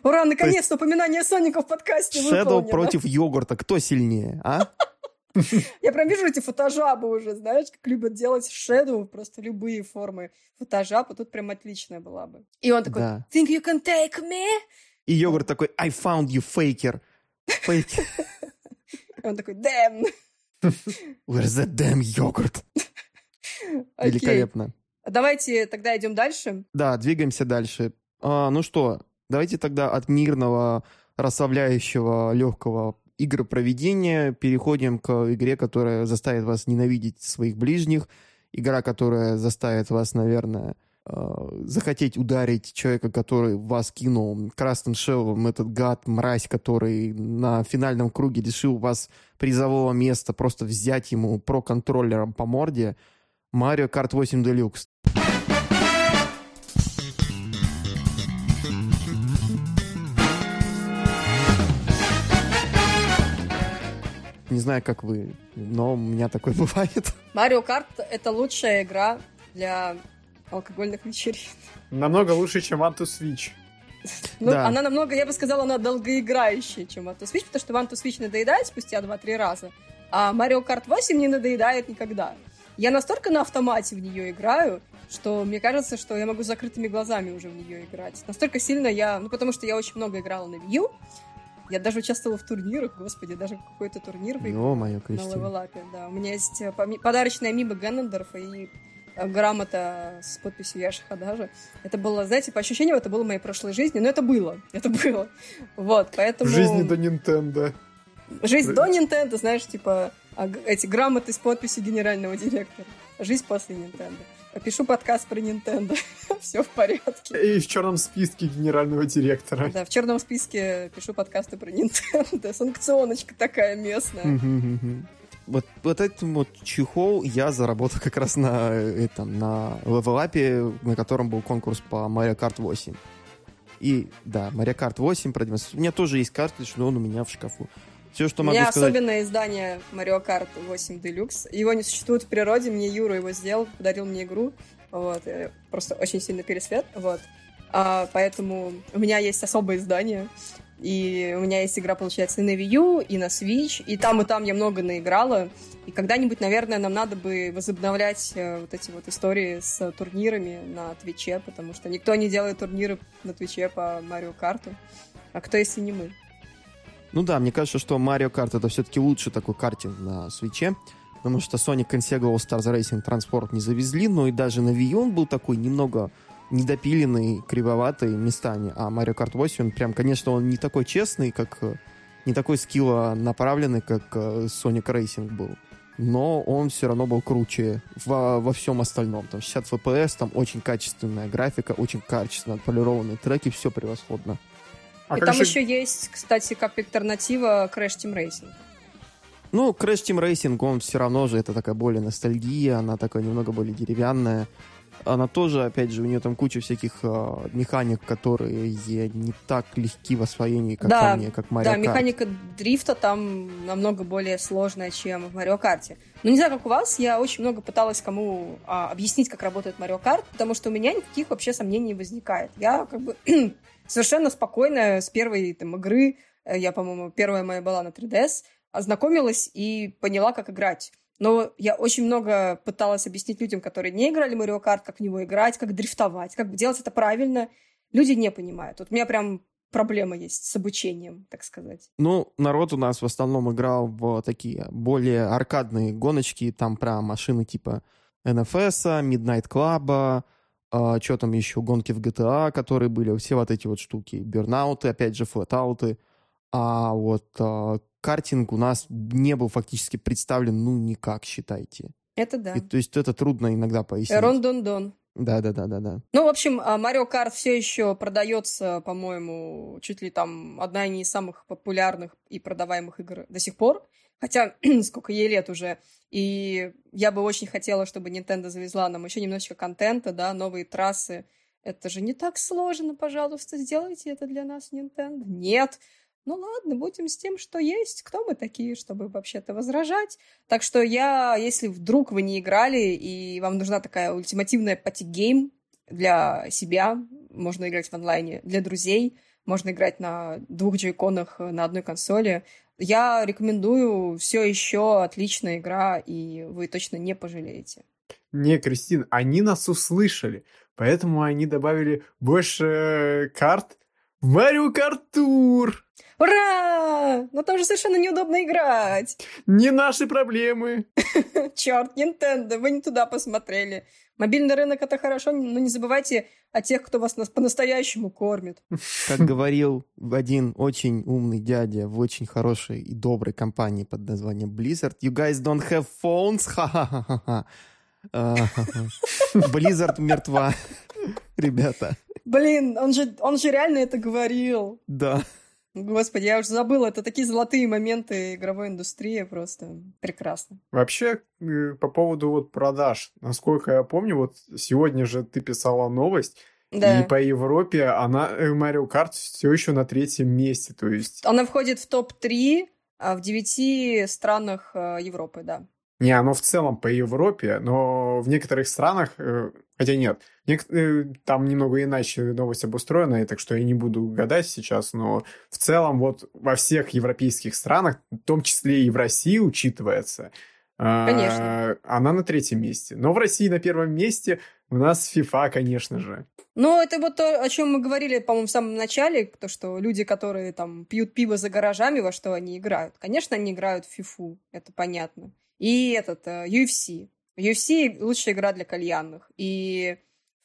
Ура, наконец-то упоминание Соника в подкасте Шэдоу против йогурта. Кто сильнее, а? *laughs* *laughs* Я прям вижу эти фотожабы уже, знаешь, как любят делать шедоу, просто любые формы фотожаба. Тут прям отличная была бы. И он такой, да. think you can take me? И йогурт такой, I found you, faker. Faker. *laughs* Он такой, damn. *laughs* Where's that damn йогурт? Великолепно. Давайте тогда идем дальше. Да, двигаемся дальше. А, ну что, давайте тогда от мирного, расслабляющего, легкого игры проведения переходим к игре, которая заставит вас ненавидеть своих ближних, игра, которая заставит вас, наверное, э, захотеть ударить человека, который вас кинул красным шелом, этот гад, мразь, который на финальном круге лишил вас призового места, просто взять ему про-контроллером по морде. Mario Kart 8 Deluxe. Не знаю, как вы, но у меня такое *laughs* бывает. Марио Карт — это лучшая игра для алкогольных вечерин. Намного лучше, чем to Switch. Ну, да. она намного, я бы сказала, она долгоиграющая, чем to Switch, потому что to Switch надоедает спустя 2-3 раза, а Mario Kart 8 не надоедает никогда. Я настолько на автомате в нее играю, что мне кажется, что я могу с закрытыми глазами уже в нее играть. Настолько сильно я... Ну, потому что я очень много играла на Wii U, Я даже участвовала в турнирах, господи, даже какой-то турнир выиграла на левелапе. Да, у меня есть э, подарочная миба Ганнендорфа и э, грамота с подписью Яши Хадажа. Это было, знаете, по ощущениям, это было в моей прошлой жизни, но это было, *laughs* это было. Вот, поэтому... Жизни до Нинтендо. Жизнь до Nintendo, знаешь, типа а эти грамоты с подписью генерального директора. Жизнь после Nintendo. Пишу подкаст про Nintendo. *laughs* Все в порядке. И в черном списке генерального директора. Да, в черном списке пишу подкасты про Nintendo. *laughs* Санкционочка такая местная. Вот, вот этим вот чехол я заработал как раз на этом, на левелапе, на котором был конкурс по Mario Kart 8. И да, Mario Kart 8 продемонстрировал. У меня тоже есть картридж, но он у меня в шкафу. Все, что могу У меня сказать... особенное издание Mario Kart 8 Deluxe. Его не существует в природе, мне Юра его сделал, подарил мне игру. Вот, просто очень сильно пересвет, вот. А, поэтому у меня есть особое издание. И у меня есть игра, получается, и на Wii U, и на Switch, и там, и там я много наиграла. И когда-нибудь, наверное, нам надо бы возобновлять э, вот эти вот истории с турнирами на Твиче, потому что никто не делает турниры на Твиче по Марио Карту. А кто, если не мы? Ну да, мне кажется, что Mario Kart это все-таки лучший такой картинг на свече, потому что Sonic Consega All Stars Racing Transport не завезли, но и даже на Wii он был такой немного недопиленный, кривоватый местами, а Mario Kart 8, он прям, конечно, он не такой честный, как не такой скилла направленный, как э, Sonic Racing был. Но он все равно был круче во, во всем остальном. Там 60 FPS, там очень качественная графика, очень качественно отполированные треки, все превосходно. А и там же... еще есть, кстати, как альтернатива Crash Team Racing. Ну, Crash Team Racing, он все равно же, это такая более ностальгия, она такая немного более деревянная. Она тоже, опять же, у нее там куча всяких э, механик, которые не так легки в освоении, как да, мне, как Mario Да, Kart. механика дрифта там намного более сложная, чем в Mario Kart. Ну, не знаю, как у вас, я очень много пыталась кому а, объяснить, как работает Mario Kart, потому что у меня никаких вообще сомнений не возникает. Я как бы *clears throat* совершенно спокойно с первой там, игры, э, я, по-моему, первая моя была на 3DS, ознакомилась и поняла, как играть. Но я очень много пыталась объяснить людям, которые не играли Mario Kart, как в него играть, как дрифтовать, как делать это правильно. Люди не понимают. Вот у меня прям проблема есть с обучением, так сказать. Ну, народ у нас в основном играл в такие более аркадные гоночки, там про машины типа NFS, Midnight Club, а, что там еще, гонки в GTA, которые были, все вот эти вот штуки, бернауты, опять же, флетауты. А вот а, картинг у нас не был фактически представлен, ну, никак, считайте. Это да. И, то есть это трудно иногда пояснить. Рон-дон-дон. Да, да, да, да, да. Ну, в общем, а, Mario Kart все еще продается, по-моему, чуть ли там одна из самых популярных и продаваемых игр до сих пор. Хотя, *clears throat* сколько ей лет уже. И я бы очень хотела, чтобы Nintendo завезла нам еще немножечко контента, да, новые трассы. Это же не так сложно, пожалуйста, сделайте это для нас, Nintendo. Нет. Ну ладно, будем с тем, что есть. Кто мы такие, чтобы вообще-то возражать? Так что я, если вдруг вы не играли, и вам нужна такая ультимативная party game для себя, можно играть в онлайне, для друзей, можно играть на двух джойконах на одной консоли, я рекомендую все еще отличная игра, и вы точно не пожалеете. Не, Кристин, они нас услышали, поэтому они добавили больше карт в Марио Карт Тур. Ура! Но там же совершенно неудобно играть. Не наши проблемы. *laughs* Черт, Nintendo, вы не туда посмотрели. Мобильный рынок это хорошо, но не забывайте о тех, кто вас по-настоящему кормит. Как говорил один очень умный дядя в очень хорошей и доброй компании под названием Blizzard, you guys don't have phones? *laughs* Ха-ха-ха-ха. *laughs* Blizzard мертва, ребята. Блин, он же, он же реально это говорил. Да. Господи, я уже забыла, это такие золотые моменты игровой индустрии, просто прекрасно. Вообще, э, по поводу вот продаж, насколько я помню, вот сегодня же ты писала новость, да. И по Европе она э, Mario Kart все еще на третьем месте, то есть... Она входит в топ-3 а в девяти странах э, Европы, да. Не, оно в целом по Европе, но в некоторых странах, хотя нет, там немного иначе новость обустроена, так что я не буду гадать сейчас, но в целом вот во всех европейских странах, в том числе и в России учитывается, Конечно. А, она на третьем месте. Но в России на первом месте у нас FIFA, конечно же. Ну, это вот то, о чем мы говорили, по-моему, в самом начале, то, что люди, которые там пьют пиво за гаражами, во что они играют. Конечно, они играют в FIFA, это понятно. И этот, UFC. Э, UFC — лучшая игра для кальянных. И,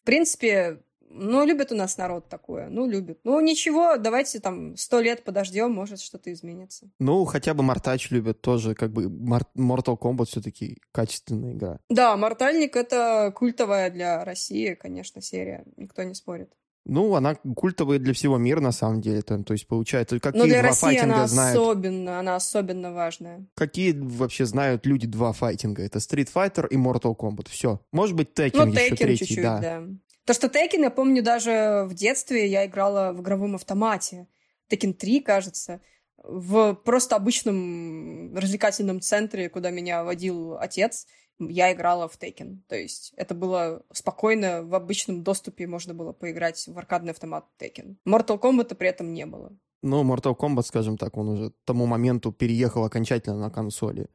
принципе, ну, любит у нас народ такое. Ну, любит. Ну, ничего, давайте там сто лет подождем, может, что-то изменится. Ну, хотя бы Мортач любят тоже, как бы Mortal Kombat все-таки качественная игра. Да, Мортальник — это культовая для России, конечно, серия. Никто не спорит. Ну, она культовая для всего мира, на самом деле. То, то есть, получается, какие Но для два России файтинга она знают... особенно, она особенно важная. Какие вообще знают люди два файтинга? Это Street Fighter и Mortal Kombat. Все. Может быть, Tekken ну, еще Tekken третий, чуть-чуть, да. да. То, что Tekken, я помню, даже в детстве я играла в игровом автомате. Tekken 3, кажется, в просто обычном развлекательном центре, куда меня водил отец, я играла в Tekken. То есть это было спокойно, в обычном доступе можно было поиграть в аркадный автомат Tekken. Mortal Kombat при этом не было. Ну, Mortal Kombat, скажем так, он уже к тому моменту переехал окончательно на консоли.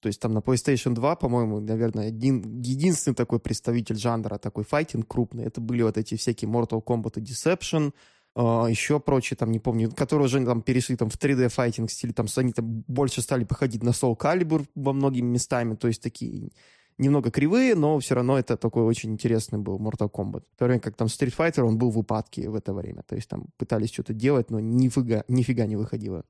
То есть там на PlayStation 2, по-моему, наверное, один, единственный такой представитель жанра, такой файтинг крупный, это были вот эти всякие Mortal Kombat и Deception, еще прочие, там, не помню, которые уже там перешли там в 3D файтинг стиль, там, они там больше стали походить на Soul Calibur во многими местами, то есть такие немного кривые, но все равно это такой очень интересный был Mortal Kombat. В то время как там Street Fighter, он был в упадке в это время, то есть там пытались что-то делать, но нифига, нифига не выходило.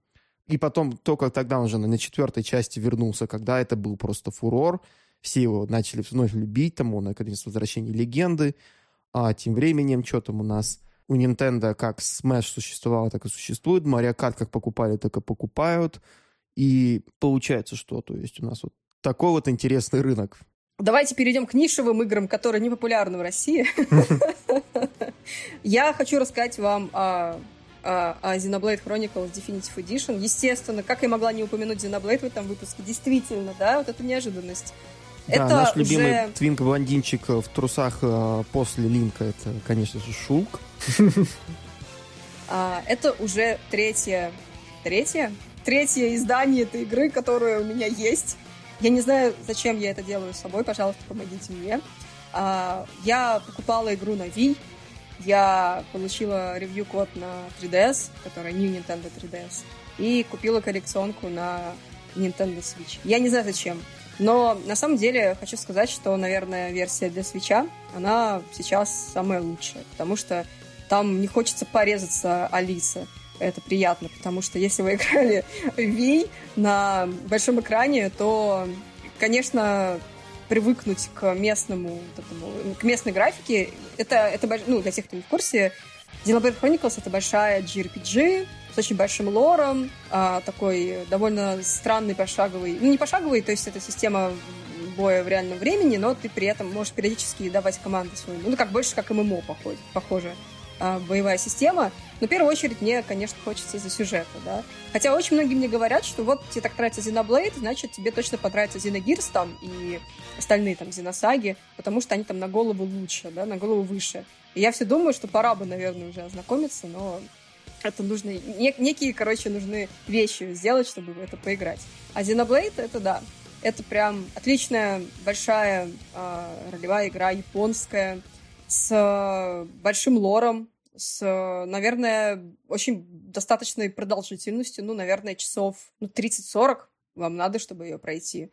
И потом только тогда он уже на четвертой части вернулся, когда это был просто фурор. Все его начали вновь любить, там он, наконец, возвращение легенды. А тем временем, что там у нас у Nintendo как Smash существовало, так и существует. Mario Kart как покупали, так и покупают. И получается что? То есть у нас вот такой вот интересный рынок. Давайте перейдем к нишевым играм, которые не популярны в России. *laughs* Я хочу рассказать вам о а Xenoblade Chronicles Definitive Edition. Естественно, как я могла не упомянуть Xenoblade в этом выпуске, действительно, да, вот это неожиданность. Да, это наш уже... любимый твинк-блондинчик в трусах э, после Линка, это, конечно же, Шулк. А, это уже третье... Третье? Третье издание этой игры, которое у меня есть. Я не знаю, зачем я это делаю с собой, пожалуйста, помогите мне. А, я покупала игру на Wii, я получила ревью-код на 3DS, который New Nintendo 3DS, и купила коллекционку на Nintendo Switch. Я не знаю зачем, но на самом деле хочу сказать, что, наверное, версия для Switch, она сейчас самая лучшая, потому что там не хочется порезаться Алиса. Это приятно, потому что если вы играли *laughs* Wii на большом экране, то, конечно, привыкнуть к местному, к местной графике. Это, это, ну, для тех, кто не в курсе, Xenoblade Chronicles — это большая JRPG с очень большим лором, а, такой довольно странный пошаговый, ну, не пошаговый, то есть это система боя в реальном времени, но ты при этом можешь периодически давать команды своим. Ну, как больше как ММО походит, похоже а, боевая система. Но в первую очередь мне, конечно, хочется из-за сюжета, да. Хотя очень многие мне говорят, что вот тебе так нравится Xenoblade, значит, тебе точно понравится Xenogears там и остальные там Xenosаги, потому что они там на голову лучше, да, на голову выше. И я все думаю, что пора бы, наверное, уже ознакомиться, но это нужно... Нек- некие, короче, нужны вещи сделать, чтобы это поиграть. А Xenoblade — это да. Это прям отличная, большая э, ролевая игра, японская, с э, большим лором, с, наверное, очень достаточной продолжительностью, ну, наверное, часов ну, 30-40 вам надо, чтобы ее пройти.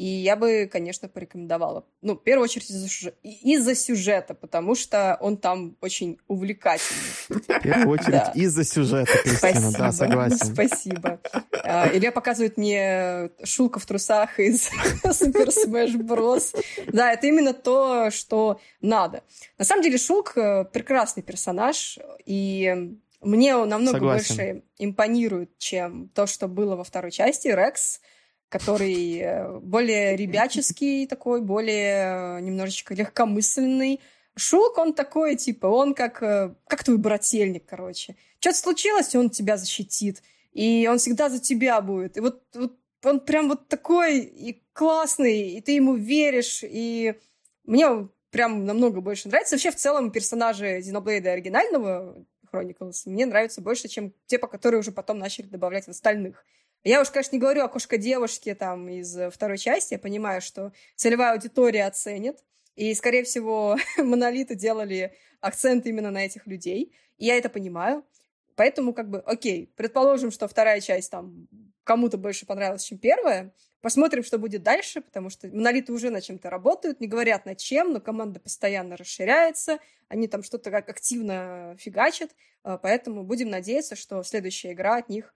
И я бы, конечно, порекомендовала. Ну, в первую очередь из-за сюжета, из сюжета потому что он там очень увлекательный. В первую очередь да. из-за сюжета, Кристина, да, согласен. Спасибо. А, Илья показывает мне Шулка в трусах из Super Smash Bros. Да, это именно то, что надо. На самом деле Шулк э, прекрасный персонаж, и мне он намного Согласен. больше импонирует, чем то, что было во второй части. Рекс — который э, более ребяческий такой, более э, немножечко легкомысленный. Шулк, он такой, типа, он как, э, как твой брательник, короче. Что-то случилось, он тебя защитит. И он всегда за тебя будет. И вот, вот он прям вот такой и классный, и ты ему веришь, и мне прям намного больше нравится. Вообще, в целом, персонажи Зеноблейда оригинального Chronicles мне нравятся больше, чем те, по которые уже потом начали добавлять в остальных. Я уж, конечно, не говорю о кошка-девушке там из второй части. Я понимаю, что целевая аудитория оценит. И, скорее всего, *laughs* монолиты делали акцент именно на этих людей. И я это понимаю. Поэтому, как бы, окей, предположим, что вторая часть там кому-то больше понравилась, чем первая. Посмотрим, что будет дальше, потому что монолиты уже над чем-то работают, не говорят над чем, но команда постоянно расширяется, они там что-то как активно фигачат, а, поэтому будем надеяться, что следующая игра от них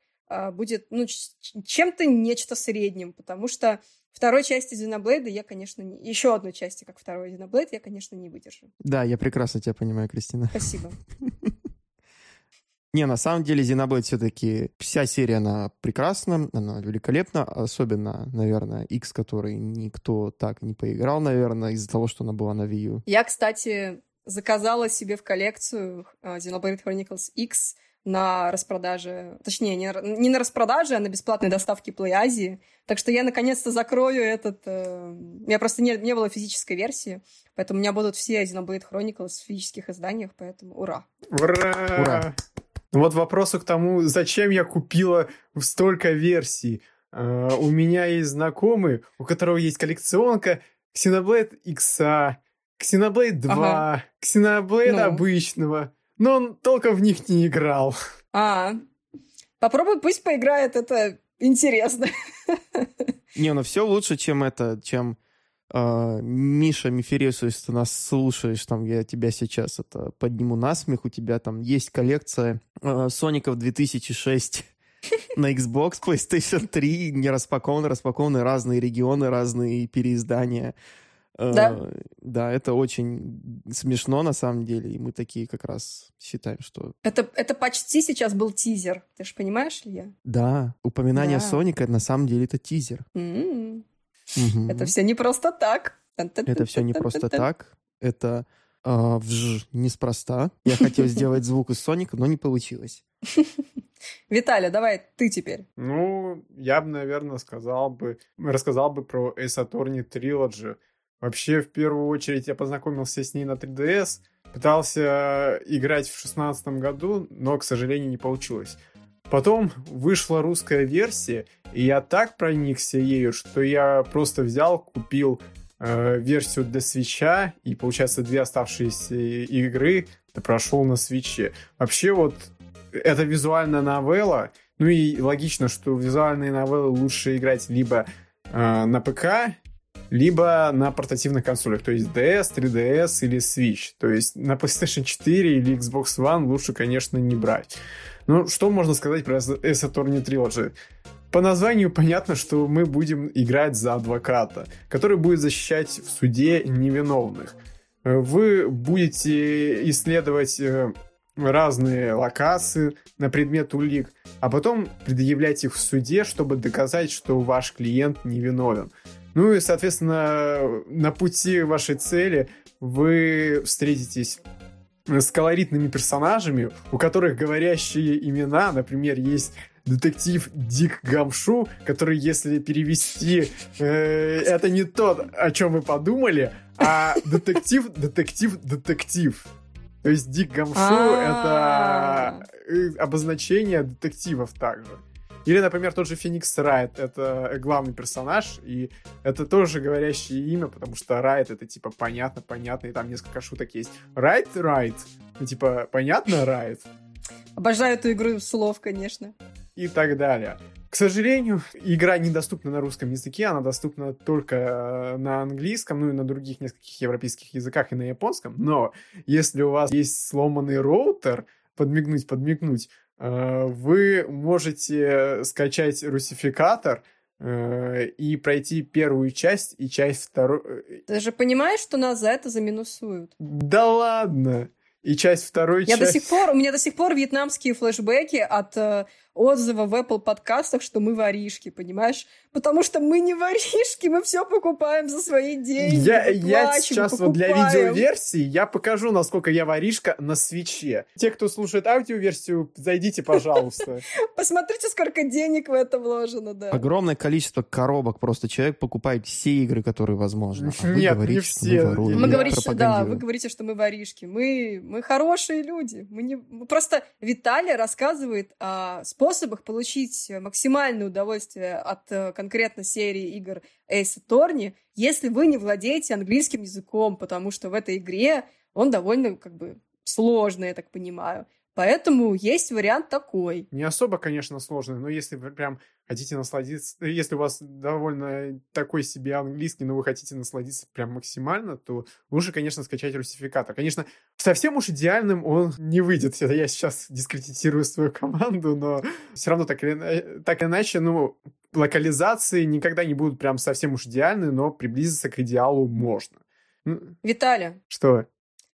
будет ну, чем-то нечто средним, потому что второй части Xenoblade я, конечно, не... еще одной части, как второй Xenoblade, я, конечно, не выдержу. Да, я прекрасно тебя понимаю, Кристина. Спасибо. *laughs* Не, на самом деле Xenoblade все-таки вся серия, она прекрасна, она великолепна, особенно, наверное, X, который никто так не поиграл, наверное, из-за того, что она была на Wii U. Я, кстати, заказала себе в коллекцию а, Xenoblade Chronicles X на распродаже, точнее, не, не на распродаже, а на бесплатной доставке Play Asia. Так что я наконец-то закрою этот... Э, у меня просто не, не было физической версии, поэтому у меня будут все Xenoblade Chronicles в физических изданиях, поэтому ура! Ура! Ура! Ну вот вопросу к тому, зачем я купила столько версий. Uh, у меня есть знакомый, у которого есть коллекционка Xenoblade X, Xenoblade 2, ага. Xenoblade ну. обычного, но он толком в них не играл. А, попробуй, пусть поиграет, это интересно. Не, ну все лучше, чем это, чем Uh, Миша Мифересу, если ты нас слушаешь, там я тебя сейчас это подниму на смех, у тебя там есть коллекция uh, Соников 2006 *laughs* на Xbox, PlayStation 3, не распакованы, распакованы разные регионы, разные переиздания. Да? Да, это очень смешно на самом деле, и мы такие как раз считаем, что... Это, это почти сейчас был тизер, ты же понимаешь, Илья? Да, упоминание да. Соника на самом деле это тизер. Mm-hmm. Угу. Это все не просто так. Это все не просто так. Это э, вж, неспроста. Я хотел сделать *laughs* звук из Соника, но не получилось. *laughs* Виталий, давай ты теперь. Ну, я бы, наверное, сказал бы, рассказал бы про Attorney Trilogy. Вообще, в первую очередь, я познакомился с ней на 3DS, пытался играть в шестнадцатом году, но, к сожалению, не получилось. Потом вышла русская версия, и я так проникся ею, что я просто взял, купил э, версию для свеча, и, получается, две оставшиеся игры прошел на свече. Вообще вот это визуальная новелла, ну и логично, что визуальные новеллы лучше играть либо э, на ПК, либо на портативных консолях, то есть DS, 3DS или Switch. То есть на PlayStation 4 или Xbox One лучше, конечно, не брать. Ну, что можно сказать про Ace Attorney Trilogy? По названию понятно, что мы будем играть за адвоката, который будет защищать в суде невиновных. Вы будете исследовать э, разные локации на предмет улик, а потом предъявлять их в суде, чтобы доказать, что ваш клиент невиновен. Ну и, соответственно, на пути вашей цели вы встретитесь с колоритными персонажами, у которых говорящие имена, например, есть детектив Дик Гамшу, который, если перевести, э, это не тот, о чем вы подумали, а детектив, детектив, детектив. То есть Дик Гамшу это э, обозначение детективов также. Или, например, тот же Феникс Райт, это главный персонаж, и это тоже говорящее имя, потому что Райт это типа понятно, понятно, и там несколько шуток есть. Райт, Райт, ну типа понятно, Райт. Обожаю эту игру слов, конечно. И так далее. К сожалению, игра недоступна на русском языке, она доступна только э, на английском, ну и на других нескольких европейских языках и на японском. Но если у вас есть сломанный роутер, подмигнуть, подмигнуть, вы можете скачать русификатор э, и пройти первую часть и часть вторую. Э, Ты же понимаешь, что нас за это заминусуют? Да ладно! И часть второй Я часть... до сих пор, у меня до сих пор вьетнамские флешбеки от э, отзыва в Apple подкастах, что мы воришки, понимаешь? Потому что мы не воришки, мы все покупаем за свои деньги. Я, я плачем, сейчас покупаем. вот для видеоверсии я покажу, насколько я воришка на свече. Те, кто слушает аудиоверсию, зайдите, пожалуйста. *laughs* Посмотрите, сколько денег в это вложено, да. Огромное количество коробок. Просто человек покупает все игры, которые возможно. А Нет, говорите, не все. Мы, мы говорите, да, вы говорите, что мы воришки. Мы, мы хорошие люди. Мы, не... Просто Виталий рассказывает о способах способах получить максимальное удовольствие от э, конкретно серии игр Ace Attorney, если вы не владеете английским языком, потому что в этой игре он довольно как бы сложный, я так понимаю. Поэтому есть вариант такой. Не особо, конечно, сложный, но если прям хотите насладиться, э, если у вас довольно такой себе английский, но вы хотите насладиться прям максимально, то лучше, конечно, скачать русификатор. Конечно, совсем уж идеальным он *laughs* не выйдет. Это я сейчас дискредитирую свою команду, но все равно так или, так или иначе, ну, локализации никогда не будут прям совсем уж идеальны, но приблизиться к идеалу можно. Виталий. Что?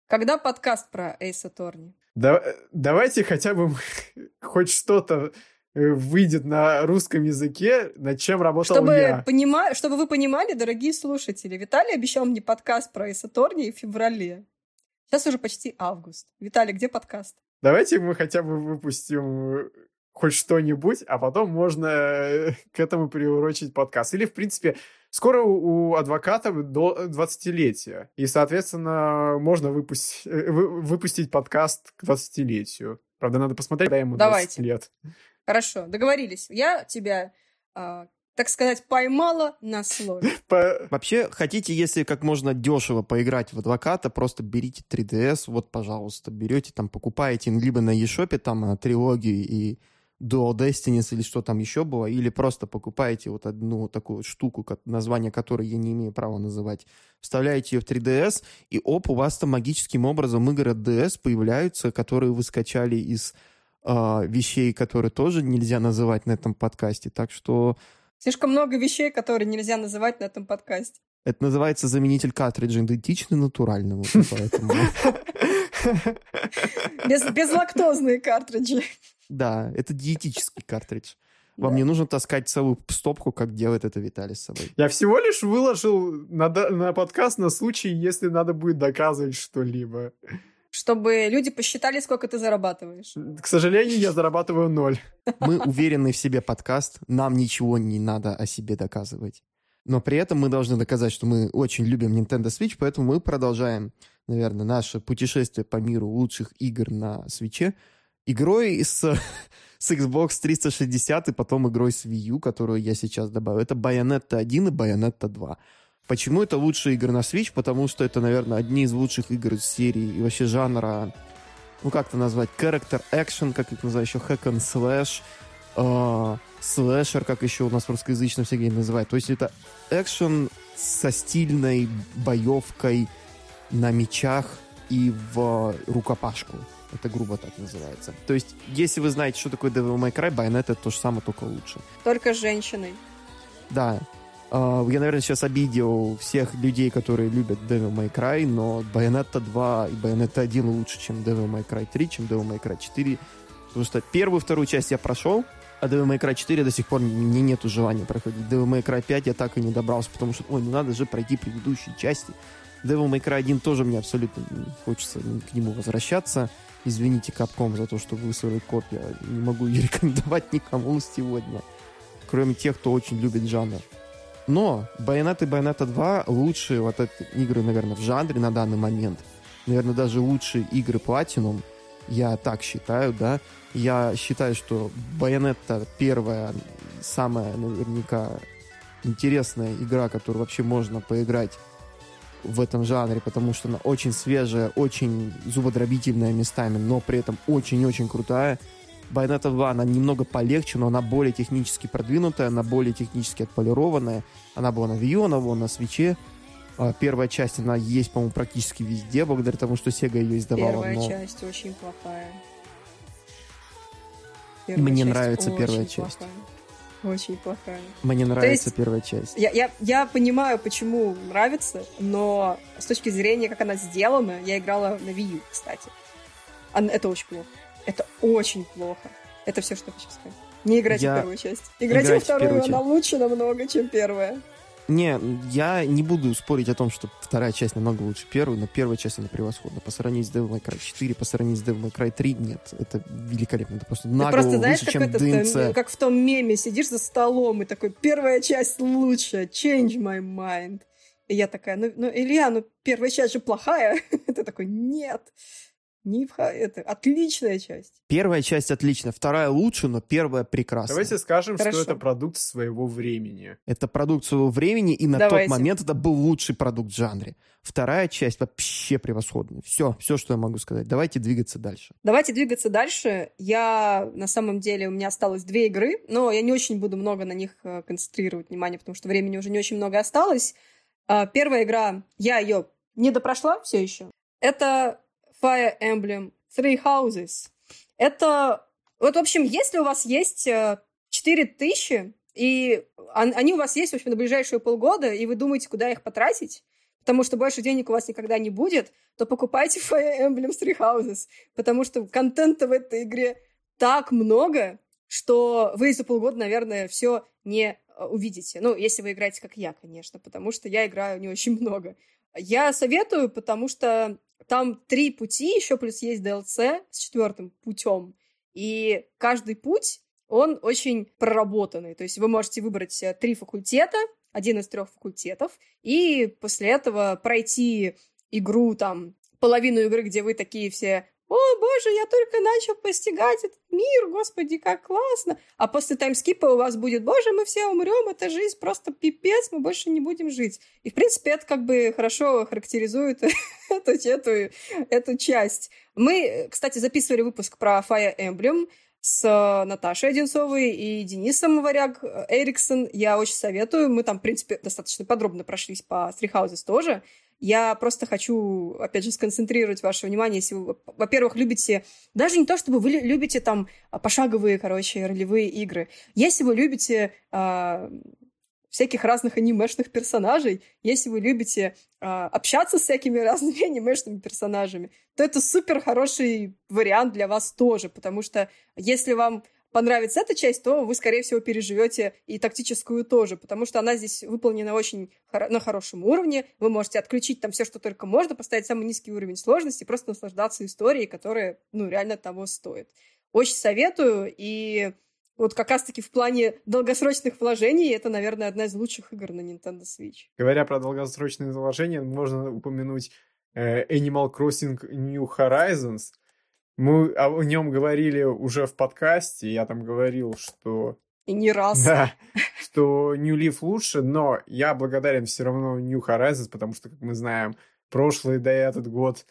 Когда подкаст про Эйса Торни? Да, давайте хотя бы *laughs* хоть что-то э, выйдет на русском языке, над чем работал чтобы я. Понима... Чтобы вы понимали, дорогие слушатели, Виталий обещал мне подкаст про Эйсаторни в феврале. Сейчас уже почти август. Виталий, где подкаст? Давайте мы хотя бы выпустим э, хоть что-нибудь, а потом можно э, к этому приурочить подкаст. Или, в принципе, скоро у, адвоката до 20-летия. И, соответственно, можно выпустить, э, выпустить подкаст к 20-летию. Правда, надо посмотреть, когда ему Давайте. 20 лет. Хорошо, договорились. Я тебя а, так сказать, поймала на слове. *laughs* Вообще, хотите, если как можно дешево поиграть в адвоката, просто берите 3DS, вот, пожалуйста, берете, там, покупаете либо на eShop там а, трилогию и Dual Destinies или что там еще было, или просто покупаете вот одну такую штуку, название которой я не имею права называть, вставляете ее в 3DS, и оп, у вас там магическим образом игры DS появляются, которые вы скачали из э, вещей, которые тоже нельзя называть на этом подкасте. Так что... Слишком много вещей, которые нельзя называть на этом подкасте. Это называется заменитель картриджа, идентичный натуральному. *laughs* Безлактозные картриджи. Да, это диетический картридж. Вам да. не нужно таскать целую стопку, как делает это Виталий с собой. Я всего лишь выложил на, на подкаст на случай, если надо будет доказывать что-либо. Чтобы люди посчитали, сколько ты зарабатываешь. К сожалению, я зарабатываю ноль. Мы уверены в себе подкаст, нам ничего не надо о себе доказывать. Но при этом мы должны доказать, что мы очень любим Nintendo Switch, поэтому мы продолжаем, наверное, наше путешествие по миру лучших игр на Switch игрой с, *laughs* с Xbox 360 и потом игрой с Wii U, которую я сейчас добавил. Это Bayonetta 1 и Bayonetta 2. Почему это лучшие игры на Switch? Потому что это, наверное, одни из лучших игр из серии и вообще жанра, ну как это назвать, character action, как их называют еще, hack and slash, э, слэшер, как еще у нас в русскоязычном всякие называют. То есть это экшен со стильной боевкой на мечах и в рукопашку. Это грубо так называется. То есть, если вы знаете, что такое Devil May Cry, Bayonetta это то же самое, только лучше. Только с женщиной. Да. Uh, я, наверное, сейчас обидел всех людей, которые любят Devil May Cry, но Bayonetta 2 и Bayonetta 1 лучше, чем Devil May Cry 3, чем Devil May Cry 4. Потому что первую вторую часть я прошел, а Devil May Cry 4 до сих пор мне нету желания проходить. Devil May Cry 5 я так и не добрался, потому что, ой, ну надо же пройти предыдущие части. Devil May Cry 1 тоже мне абсолютно не хочется к нему возвращаться. Извините, Капком, за то, что выслали код. Я не могу ее *laughs* рекомендовать никому сегодня. Кроме тех, кто очень любит жанр. Но Bayonetta и Bayonetta 2 лучшие вот эти игры, наверное, в жанре на данный момент. Наверное, даже лучшие игры Platinum. Я так считаю, да. Я считаю, что Bayonetta первая, самая наверняка интересная игра, которую вообще можно поиграть в этом жанре, потому что она очень свежая, очень зубодробительная местами, но при этом очень-очень крутая. Bayonetta 2, она немного полегче, но она более технически продвинутая, она более технически отполированная. Она была на Wii она была на Switch. А, первая часть, она есть, по-моему, практически везде, благодаря тому, что Sega ее издавала. Первая но... часть очень плохая. Первая Мне нравится первая часть. Плохая. Очень плохая. Мне нравится есть, первая часть. Я, я, я понимаю, почему нравится, но с точки зрения, как она сделана, я играла на Wii U, кстати. Это очень плохо. Это очень плохо. Это все, что я хочу сказать. Не играйте я... в первую часть. Играйте, играйте во вторую, она лучше намного, чем первая. Не, я не буду спорить о том, что вторая часть намного лучше первой, но первая часть она превосходна. По сравнению с Devil May Cry 4, по сравнению с Devil May Cry 3, нет, это великолепно. Это просто на просто знаешь, как чем это, Как в том меме, сидишь за столом и такой, первая часть лучше, change my mind. И я такая, ну, ну Илья, ну первая часть же плохая. *laughs* Ты такой, нет. Не в... Это отличная часть. Первая часть отличная, вторая лучше, но первая прекрасная. Давайте скажем, Хорошо. что это продукт своего времени. Это продукт своего времени, и на Давайте. тот момент это был лучший продукт в жанре. Вторая часть вообще превосходная. Все, все, что я могу сказать. Давайте двигаться дальше. Давайте двигаться дальше. Я, на самом деле, у меня осталось две игры, но я не очень буду много на них э, концентрировать внимание, потому что времени уже не очень много осталось. А, Первая игра, я ее не допрошла все еще. Это Fire Emblem Three Houses. Это, вот, в общем, если у вас есть э, 4000, и он- они у вас есть, в общем, на ближайшие полгода, и вы думаете, куда их потратить, потому что больше денег у вас никогда не будет, то покупайте Fire Emblem Three Houses, потому что контента в этой игре так много, что вы за полгода, наверное, все не э, увидите. Ну, если вы играете как я, конечно, потому что я играю не очень много. Я советую, потому что там три пути, еще плюс есть DLC с четвертым путем. И каждый путь, он очень проработанный. То есть вы можете выбрать три факультета, один из трех факультетов, и после этого пройти игру там, половину игры, где вы такие все «О, боже, я только начал постигать этот мир, господи, как классно!» А после таймскипа у вас будет «Боже, мы все умрем, это жизнь просто пипец, мы больше не будем жить». И, в принципе, это как бы хорошо характеризует *laughs* эту, эту, эту часть. Мы, кстати, записывали выпуск про Fire Emblem с э, Наташей Одинцовой и Денисом Варяг э, Эриксон. Я очень советую. Мы там, в принципе, достаточно подробно прошлись по Houses тоже. Я просто хочу, опять же, сконцентрировать ваше внимание, если вы, во-первых, любите... Даже не то, чтобы вы лю- любите там а, пошаговые, короче, ролевые игры. Если вы любите а, всяких разных анимешных персонажей, если вы любите а, общаться с всякими *laughs* разными анимешными персонажами, то это супер хороший вариант для вас тоже, потому что если вам понравится эта часть, то вы, скорее всего, переживете и тактическую тоже, потому что она здесь выполнена очень хоро- на хорошем уровне. Вы можете отключить там все, что только можно, поставить самый низкий уровень сложности, просто наслаждаться историей, которая, ну, реально того стоит. Очень советую, и вот как раз-таки в плане долгосрочных вложений это, наверное, одна из лучших игр на Nintendo Switch. Говоря про долгосрочные вложения, можно упомянуть э, Animal Crossing New Horizons. Мы о нем говорили уже в подкасте, я там говорил, что И не раз. Да, *laughs* что New Leaf лучше, но я благодарен все равно New Horizons, потому что, как мы знаем, прошлый да и этот год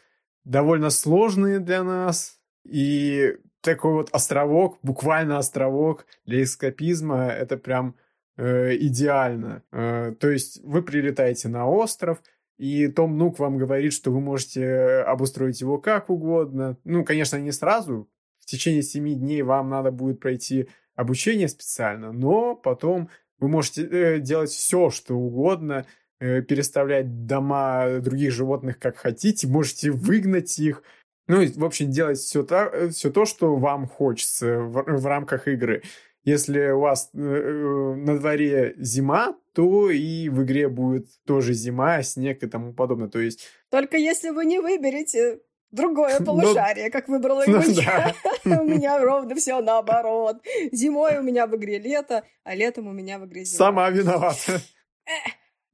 довольно сложные для нас, и такой вот островок, буквально островок для эскапизма, это прям э, идеально. Э, то есть вы прилетаете на остров, и Том Нук вам говорит, что вы можете обустроить его как угодно. Ну, конечно, не сразу. В течение семи дней вам надо будет пройти обучение специально, но потом вы можете э, делать все, что угодно, э, переставлять дома других животных как хотите, можете выгнать их. Ну, в общем, делать все, та, все то, что вам хочется в, в рамках игры. Если у вас э, э, на дворе зима, то и в игре будет тоже зима, снег и тому подобное. То есть, Только если вы не выберете другое *laughs* полушарие, как выбрала *laughs* ну его да. я. *laughs* У меня ровно все наоборот. Зимой у меня в игре лето, а летом у меня в игре зима. сама виновата.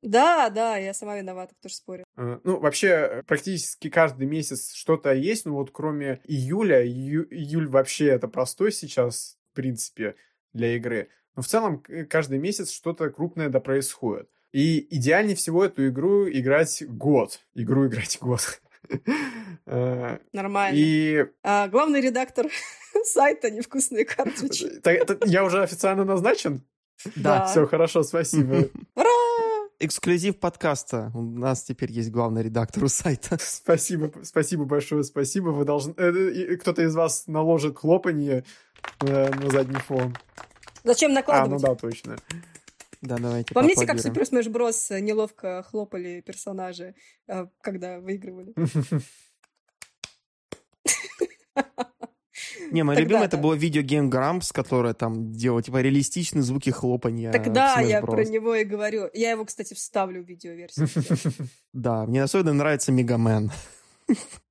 Да, да, я сама виновата, кто же спорит. Э, Ну, вообще, практически каждый месяц что-то есть, ну вот кроме июля, ию- июль вообще это простой сейчас, в принципе, для игры. Но в целом к- каждый месяц что-то крупное да происходит. И идеальнее всего эту игру играть год. Игру играть год. *laughs* Э, Нормально. И А, главный редактор *laughs* сайта «Невкусные картриджи». Так, это я уже официально назначен? Да. Все хорошо, спасибо. Ура! Эксклюзив подкаста. У нас теперь есть главный редактор у сайта. *laughs* Спасибо, спасибо большое, спасибо. Вы должны... э, Кто-то из вас наложит хлопанье э, на задний фон. Зачем А, ну накладывать? да, точно. Да, давайте Помните, как в. Super Smash Bros. неловко хлопали персонажи, э, когда выигрывали? *laughs* Не, мое Тогда любимое это было видео Game Grumps, которое там делало, типа, реалистичные звуки хлопанья Так в да, Smash я про него и говорю. Я его, кстати, вставлю в видеоверсию. *laughs* Да, мне особенно нравится Мегамен. *laughs*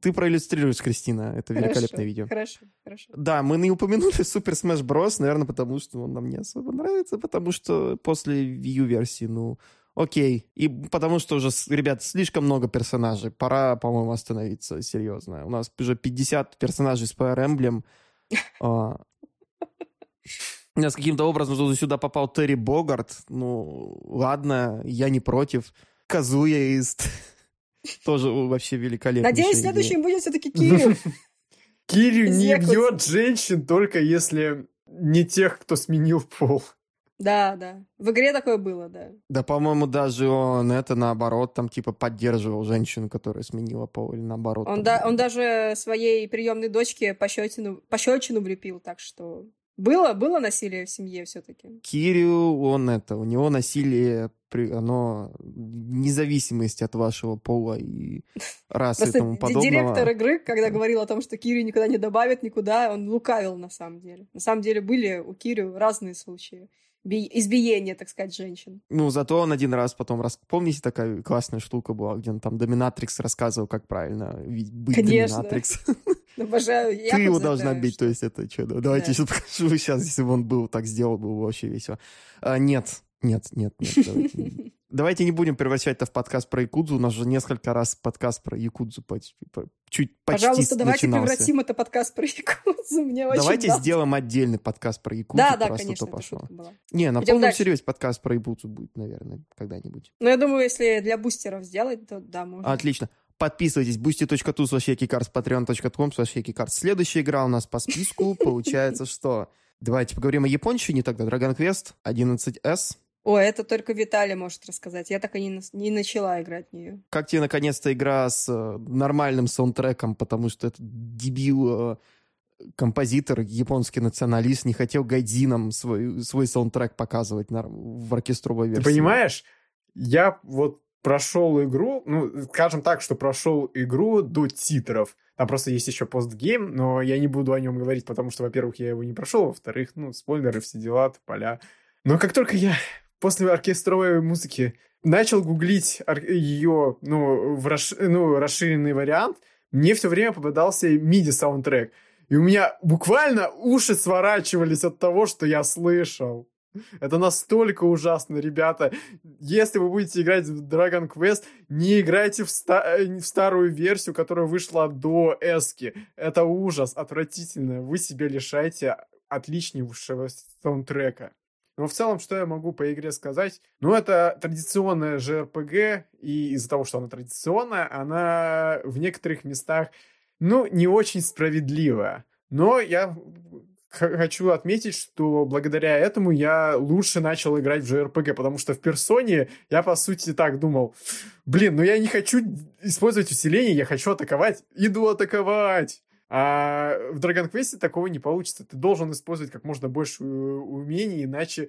Ты проиллюстрируешь, Кристина. Это Хорошо, великолепное видео. Хорошо, хорошо. Да, мы не упомянули Super Smash Bros. Наверное, потому что он нам не особо нравится, потому что после Wii U версии, ну, окей. И потому что уже, ребят, слишком много персонажей. Пора, по-моему, остановиться, серьезно. У нас уже 50 персонажей с Fire Emblem. *laughs* А, У нас каким-то образом сюда попал Терри Богарт. Ну, ладно, я не против. Казуя из... Тоже вообще великолепно. Надеюсь, следующим будет все-таки Кирилл. *laughs* Кирю Из не бьет женщин только если не тех, кто сменил пол. Да, да. В игре такое было, да. Да, по-моему, даже он это наоборот, там, типа, поддерживал женщину, которая сменила пол, или наоборот. Он, там, да, он даже своей приемной дочке пощечину, пощечину влепил, так что было, было насилие в семье все-таки. Кирю, он это, у него насилие, оно вне зависимости от вашего пола и *laughs* расы и Просто тому ди- подобного. директор игры, когда говорил о том, что Кирю никуда не добавят, никуда, он лукавил на самом деле. На самом деле были у Кирю разные случаи би- избиения, так сказать, женщин. Ну, зато он один раз потом... Рас... Помните, такая классная штука была, где он там Доминатрикс рассказывал, как правильно ви- быть Конечно. Доминатрикс? *laughs* *laughs* Обожаю. Ты его должна бить, то есть это что? Давайте Да. сейчас покажу сейчас, если бы он был так сделал, было бы вообще весело. А, нет, нет, нет, нет, *laughs* давайте не- будем превращать это в подкаст про Якудзу. У нас же несколько раз подкаст про Якудзу по- по- чуть почти Пожалуйста, давайте начинался. превратим это подкаст про Якудзу. Мне очень Давайте нравится. сделаем отдельный подкаст про Якудзу, Да, да, просто конечно, пошло. Не, на Идем полном дальше. серьезе подкаст про Якудзу будет, наверное, когда-нибудь. Но я думаю, если для бустеров сделать, то да, можно. Отлично. Подписывайтесь. boosty.tu slash якикарс, patreon.com slash якикарс. Следующая игра у нас по списку. *laughs* Получается, что... Давайте поговорим о японщине тогда. Dragon Quest 11S. О, это только Виталий может рассказать. Я так и не, не начала играть в нее. Как тебе, наконец-то, игра с э, нормальным саундтреком, потому что этот дебил э, композитор, японский националист, не хотел гайдзинам свой, свой саундтрек показывать на- в оркестровой версии. Ты понимаешь, я вот прошел игру, ну, скажем так, что прошел игру до титров. Там просто есть еще постгейм, но я не буду о нем говорить, потому что, во-первых, я его не прошел, во-вторых, ну, спойлеры, все дела, поля. Но как только я после оркестровой музыки начал гуглить ее, ну, в расш- ну, расширенный вариант, мне все время попадался MIDI-саундтрек. И у меня буквально уши сворачивались от того, что я слышал. Это настолько ужасно, ребята. Если вы будете играть в Dragon Quest, не играйте в, ста- э, в старую версию, которая вышла до Эски. Это ужас, отвратительно. Вы себя лишаете отличнейшего саундтрека. Но в целом, что я могу по игре сказать? Ну, это традиционная JRPG, и из-за того, что она традиционная, она в некоторых местах, ну, не очень справедливая. Но я хочу отметить, что благодаря этому я лучше начал играть в JRPG, потому что в персоне я, по сути, так думал, блин, ну я не хочу использовать усиление, я хочу атаковать, иду атаковать. А в Dragon Quest такого не получится. Ты должен использовать как можно больше э, умений, иначе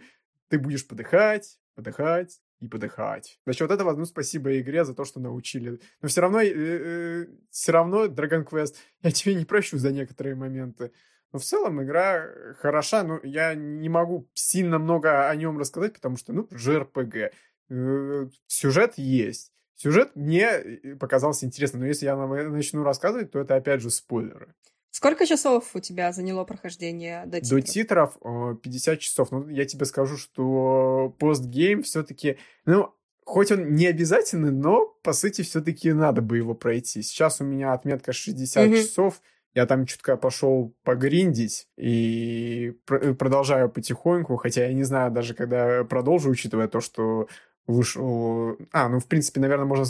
ты будешь подыхать, подыхать и подыхать. За счет этого, ну, спасибо игре за то, что научили. Но все равно, э, все равно Dragon Quest я тебе не прощу за некоторые моменты. Но в целом игра хороша, но я не могу сильно много о нем рассказать, потому что, ну, JRPG. Э, Сюжет есть. Сюжет мне э, показался интересным, но если я на- начну рассказывать, то это опять же спойлеры. Сколько часов у тебя заняло прохождение до До титров? титров э, 50 часов. Ну, я тебе скажу, что постгейм все-таки, ну, хоть он не обязательный, но, по сути, все-таки надо бы его пройти. Сейчас у меня отметка 60 Мгм. часов. Я там чутка пошел погриндить и пр- продолжаю потихоньку, хотя я не знаю даже, когда продолжу, учитывая то, что вышел... А, ну, в принципе, наверное, можно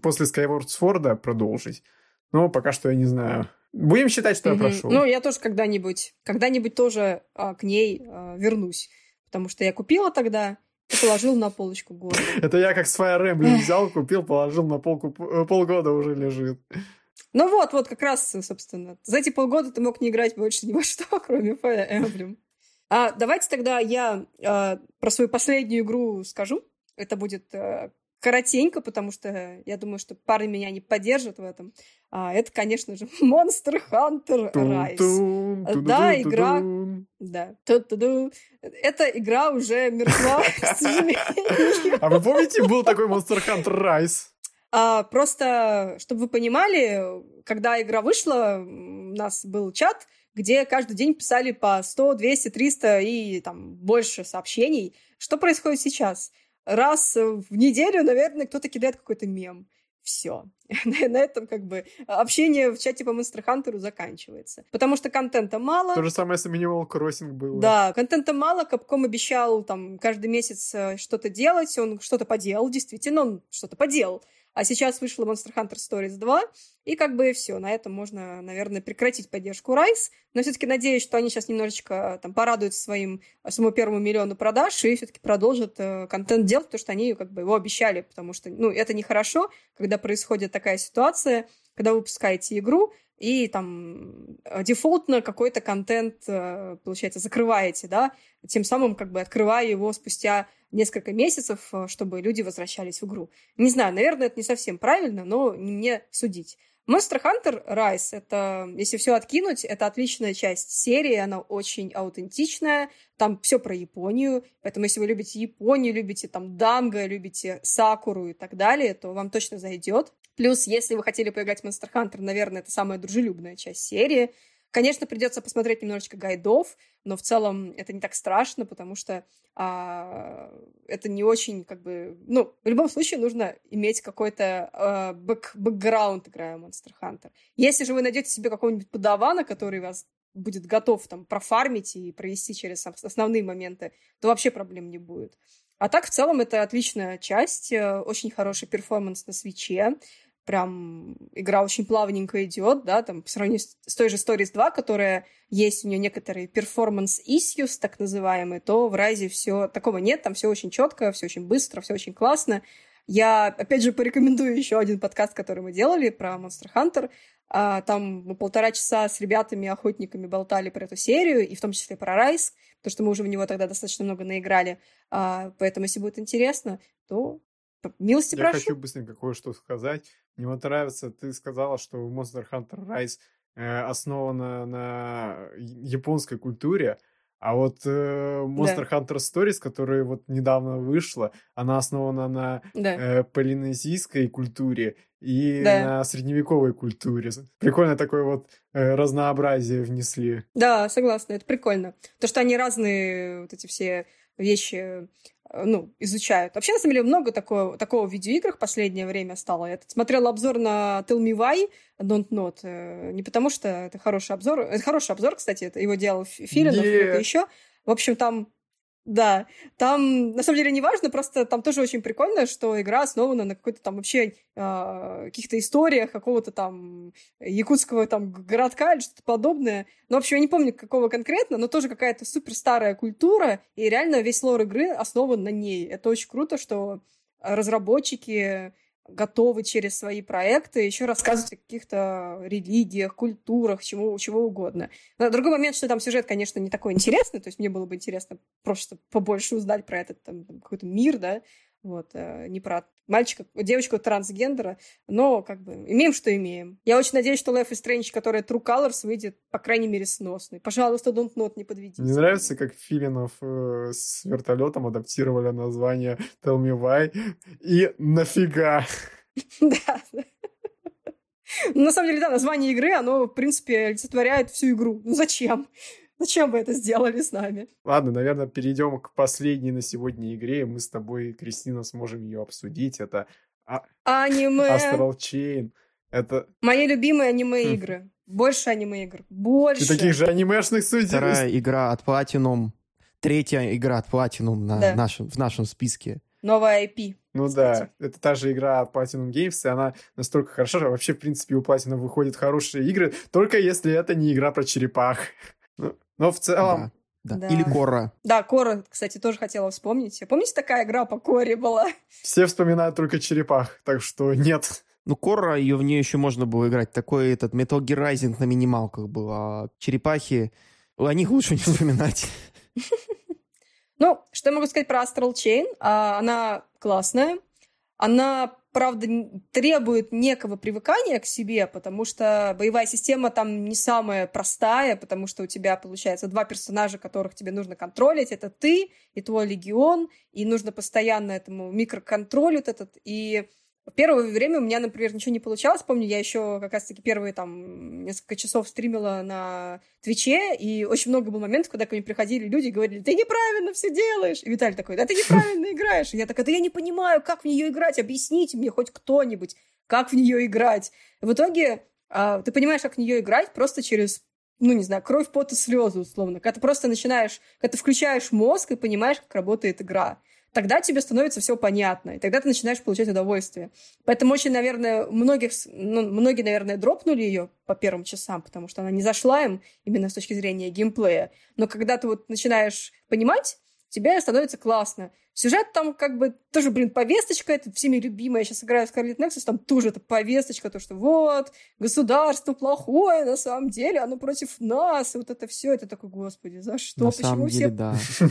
после Skyward Sword продолжить. Но пока что я не знаю. Будем считать, что Мгм. я прошел. Ну, я тоже когда-нибудь, когда-нибудь тоже а, к ней а, вернусь. Потому что я купила тогда и положила на полочку года. *laughs* Это я как с Fire Emblem взял, купил, положил на полку, полгода уже лежит. Ну вот, вот как раз, собственно, за эти полгода ты мог не играть больше ни во что, *laughs* кроме Fire Emblem. А давайте тогда я а, про свою последнюю игру скажу. Это будет а, коротенько, потому что я думаю, что парни меня не поддержат в этом. А, это, конечно же, *laughs* Monster Hunter Rise. Да, игра. Да. Эта игра уже мертва, *laughs* к сожалению. А вы помните, был такой Monster Hunter Rise? А, просто, чтобы вы понимали, когда игра вышла, у нас был чат, где каждый день писали по 100, 200, 300 и там больше сообщений. Что происходит сейчас? Раз в неделю, наверное, кто-то кидает какой-то мем все. *laughs* на этом как бы общение в чате по Monster Hunter заканчивается. Потому что контента мало. То же самое с Animal Crossing было. Да, контента мало. Капком обещал там каждый месяц э, что-то делать. Он что-то поделал, действительно, он что-то поделал. А сейчас вышла Monster Hunter Stories 2, и как бы все, на этом можно, наверное, прекратить поддержку Rise. Но все-таки надеюсь, что они сейчас немножечко там порадуют своим, своему первому миллиону продаж и все-таки продолжат э, контент делать, потому что они как бы его обещали, потому что, ну, это нехорошо, когда происходит такая ситуация, когда вы выпускаете игру, и там э, дефолтно какой-то контент, э, получается, закрываете, да, тем самым как бы открывая его спустя несколько месяцев, э, чтобы люди возвращались в игру. Не знаю, наверное, это не совсем правильно, но не судить. Monster Hunter Rise, это, если все откинуть, это отличная часть серии, она очень аутентичная, там все про Японию, поэтому если вы любите Японию, любите там Данго, любите Сакуру и так далее, то вам точно зайдет. Плюс, если вы хотели поиграть в Monster Hunter, наверное, это самая дружелюбная часть серии. Конечно, придется посмотреть немножечко гайдов, но в целом это не так страшно, потому что а, это не очень, как бы... Ну, в любом случае нужно иметь какой-то а, бэк, бэкграунд, играя в Monster Hunter. Если же вы найдете себе какого-нибудь подавана, который вас будет готов там профармить и провести через основные моменты, то вообще проблем не будет. А так, в целом, это отличная часть, э, очень хороший performance на Switch е, прям игра очень плавненько идет, да, там, по сравнению с, той же Stories 2, которая есть у нее некоторые performance issues, так называемые, то в Rise е все такого нет, там все очень четко, все очень быстро, все очень классно. Я, опять же, порекомендую еще один подкаст, который мы делали про Monster Hunter. А, там мы полтора часа с ребятами-охотниками болтали про эту серию, и в том числе про Райс, потому что мы уже в него тогда достаточно много наиграли. А, поэтому, если будет интересно, то милости Я прошу. хочу быстренько кое-что сказать. Мне вот нравится, ты сказала, что Monster Hunter Rise э, основана на японской культуре, а вот э, Monster да. Hunter Stories, которая вот недавно вышла, она основана на да. э, полинезийской культуре и да. на средневековой культуре. Прикольно такое вот э, разнообразие внесли. Да, согласна, это прикольно. То, что они разные, вот эти все вещи Э, ну, изучают. Вообще, на самом деле, много такого, такого в видеоиграх в последнее время стало. Я смотрела обзор на Tell Me Why, Don't Not, э, не потому что это хороший обзор. Это хороший обзор, кстати, это его делал Филинов, yeah. еще. В общем, там да, там на самом деле не важно, просто там тоже очень прикольно, что игра основана на какой-то там вообще э, каких-то историях какого-то там якутского там городка или что-то подобное. Ну, в общем, я не помню какого конкретно, но тоже какая-то супер старая культура, и реально весь лор игры основан на ней. Это очень круто, что разработчики готовы через свои проекты еще рассказывать о каких-то религиях, культурах, чему, чего угодно. Но другой момент, что там сюжет, конечно, не такой интересный, то есть мне было бы интересно просто побольше узнать про этот там, какой-то мир, да, вот, э, не про мальчика, девочку трансгендера, но как бы имеем, что имеем. Я очень надеюсь, что Life is Strange, которая True Colors, выйдет, по крайней мере, сносной. Пожалуйста, Don't Not не подведите. Мне нравится, как Филинов э, с вертолетом адаптировали название Tell Me Why и нафига. *laughs* Да. На самом деле, да, название игры, оно, в принципе, олицетворяет всю игру. Ну зачем? Зачем вы это сделали с нами? Ладно, наверное, перейдем к последней на сегодня игре. Мы с тобой, Кристина, сможем ее обсудить. Это а... аниме. Astral Chain. Это... Мои любимые аниме-игры. Больше аниме-игр. Больше. И таких же анимешных судей. Вторая игра от Platinum. Третья игра от Platinum на да. нашем, в нашем списке. Новая IP. Ну кстати. да, это та же игра от Platinum Games, и она настолько хороша. Вообще, в принципе, у Platinum выходят хорошие игры, только если это не игра про черепах. Ну, но в целом... Да. Да. Или Кора. Да, Кора, кстати, тоже хотела вспомнить. Помните, такая игра по Коре была? *laughs* Все вспоминают только черепах, так что нет. Ну, Кора, ее в нее еще можно было играть. Такой этот Metal Gear Rising на минималках был. А черепахи, о них лучше *laughs* не вспоминать. Ну, что я могу сказать про Astral Chain? А, она классная. Она правда, требует некого привыкания к себе, потому что боевая система там не самая простая, потому что у тебя, получается, два персонажа, которых тебе нужно контролить. Это ты и твой легион, и нужно постоянно этому микроконтролить этот. И Первое время у меня, например, ничего не получалось. Помню, я еще как раз-таки первые там несколько часов стримила на Твиче, и очень много было моментов, когда ко мне приходили люди и говорили, ты неправильно все делаешь. И Виталий такой, да ты неправильно играешь. И я такая, да я не понимаю, как в нее играть, объясните мне хоть кто-нибудь, как в нее играть. И в итоге а, ты понимаешь, как в нее играть просто через ну, не знаю, кровь, пот и слезы, условно. Когда ты просто начинаешь, когда ты включаешь мозг и понимаешь, как работает игра тогда тебе становится все понятно, и тогда ты начинаешь получать удовольствие. Поэтому очень, наверное, многих, ну, многие, наверное, дропнули ее по первым часам, потому что она не зашла им именно с точки зрения геймплея. Но когда ты вот начинаешь понимать, тебе становится классно. Сюжет там как бы тоже, блин, повесточка, это всеми любимая. Я сейчас играю в Scarlet Nexus, там тоже это повесточка, то, что вот, государство плохое, на самом деле, оно против нас, и вот это все, это такой, господи, за что? На Почему самом все... деле, да. *laughs*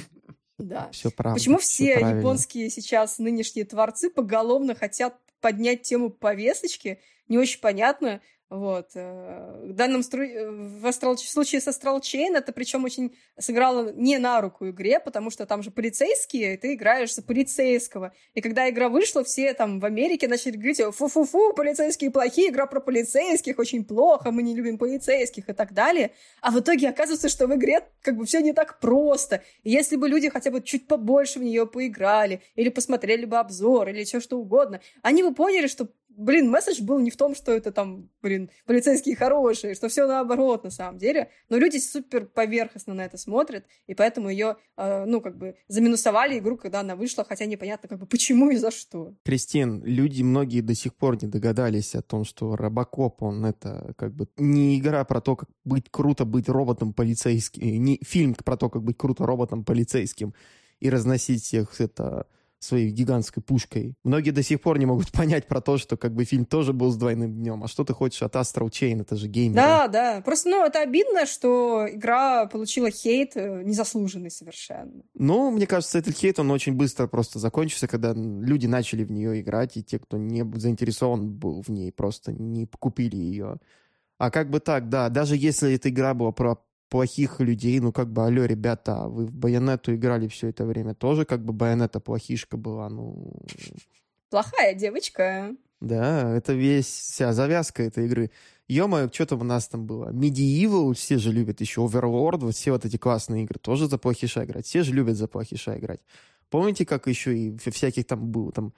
Да. Все правда. Почему все правильно. японские сейчас нынешние творцы поголовно хотят поднять тему повесточки? Не очень понятно. Вот. э, В данном стру... э, в астрал... в случае с Astral Chain это причем очень сыграло не на руку игре, потому что там же полицейские, и ты играешь за полицейского. И когда игра вышла, все там в Америке начали говорить, фу-фу-фу, полицейские плохие, игра про полицейских, очень плохо, мы не любим полицейских и так далее. А в итоге оказывается, что в игре как бы все не так просто. И если бы люди хотя бы чуть побольше в нее поиграли, или посмотрели бы обзор, или все что угодно, они бы поняли, что блин, месседж был не в том, что это там, блин, полицейские хорошие, что все наоборот на самом деле. Но люди супер поверхностно на это смотрят, и поэтому ее, э, ну, как бы заминусовали игру, когда она вышла, хотя непонятно, как бы, почему и за что. Кристин, люди многие до сих пор не догадались о том, что Робокоп, он это как бы не игра про то, как быть круто быть роботом полицейским, не фильм про то, как быть круто роботом полицейским и разносить всех это своей гигантской пушкой. Многие до сих пор не могут *laughs* понять про то, что как бы фильм тоже был с двойным днем. А что ты хочешь от Astral Chain? Это же геймер. Да, да. Просто, ну, это обидно, что игра получила хейт э, незаслуженный совершенно. Ну, мне кажется, этот хейт, он очень быстро просто закончился, когда люди начали в нее играть, и те, кто не заинтересован был в ней, просто не купили ее. А как бы так, да, даже если эта игра была про плохих людей, ну как бы, алло, ребята, а вы в Байонету играли все это время, тоже как бы Байонета плохишка была, ну... Плохая девочка. Да, это весь, вся завязка этой игры. Ё-моё, что там у нас там было? Medieval, все же любят еще Overlord, вот все вот эти классные игры, тоже за плохиша играть. Все же любят за плохиша играть. Помните, как еще и всяких там было, там,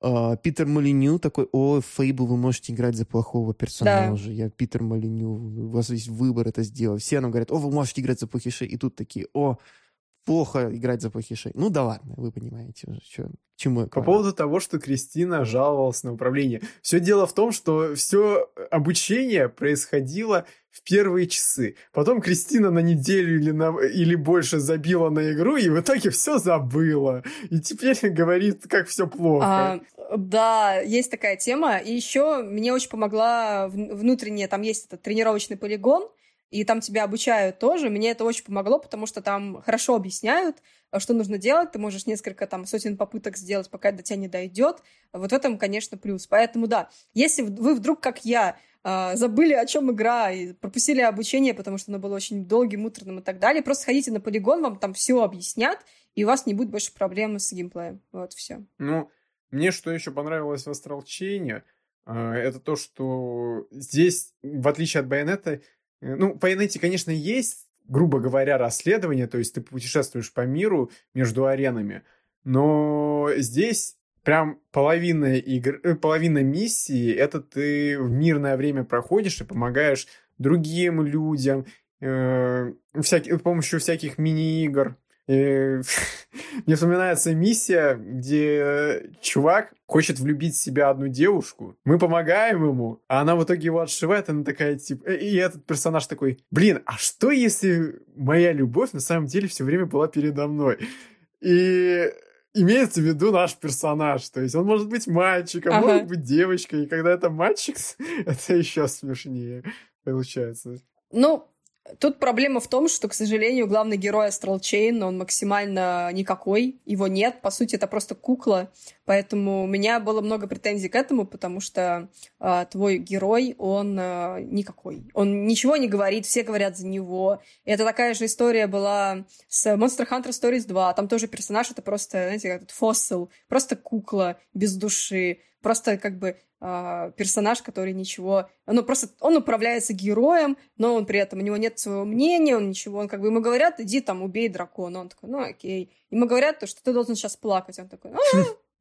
Питер Молиню такой, о, Фейбл, вы можете играть за плохого персонажа. Да. Я Питер Молиню, у вас есть выбор это сделать. Все нам говорят, о, вы можете играть за плохишей. И тут такие, о, плохо играть за плохишей. Ну да ладно, вы понимаете уже, что, чему я По поводу того, что Кристина жаловалась на управление. Все дело в том, что все обучение происходило в первые часы. Потом Кристина на неделю или, на, или больше забила на игру, и в итоге все забыла. И теперь *laughs* говорит, как все плохо. А, да, есть такая тема. И еще мне очень помогла внутренняя, там есть этот тренировочный полигон, и там тебя обучают тоже. Мне это очень помогло, потому что там хорошо объясняют, что нужно делать. Ты можешь несколько там сотен попыток сделать, пока до тебя не дойдет. Вот в этом, конечно, плюс. Поэтому да, если вы вдруг, как я, а, забыли, о чем игра, и пропустили обучение, потому что оно было очень долгим, муторным и так далее, просто сходите на полигон, вам там все объяснят, и у вас не будет больше проблем с геймплеем. Вот, все. Ну, мне что еще понравилось в Astral Chain, это то, что здесь, в отличие от Байонета, ну, в Байонете, конечно, есть, грубо говоря, расследование, то есть ты путешествуешь по миру между аренами, но здесь прям половина игр, половина миссии это ты в мирное время проходишь и помогаешь другим людям э, всякие, с помощью всяких мини-игр. И, *laughs* мне вспоминается миссия, где чувак хочет влюбить в себя одну девушку. Мы помогаем ему, а она в итоге его отшивает, она такая, типа... И этот персонаж такой, блин, а что если моя любовь на самом деле все время была передо мной? И имеется в виду наш персонаж. То есть он может быть мальчиком, ага. может быть девочкой. И когда это мальчик, *laughs* это еще смешнее получается. Ну, Тут проблема в том, что, к сожалению, главный герой Astral Chain, он максимально никакой, его нет, по сути, это просто кукла, поэтому у меня было много претензий к этому, потому что э, твой герой, он э, никакой, он ничего не говорит, все говорят за него. И это такая же история была с Monster Hunter Stories 2, там тоже персонаж, это просто, знаете, как фоссил, просто кукла без души, просто как бы э, персонаж, который ничего... Ну, просто он управляется героем, но он при этом, у него нет своего мнения, он ничего, он как бы, ему говорят, иди там, убей дракона. Он такой, ну, окей. Ему говорят, то, что ты должен сейчас плакать. Он такой, а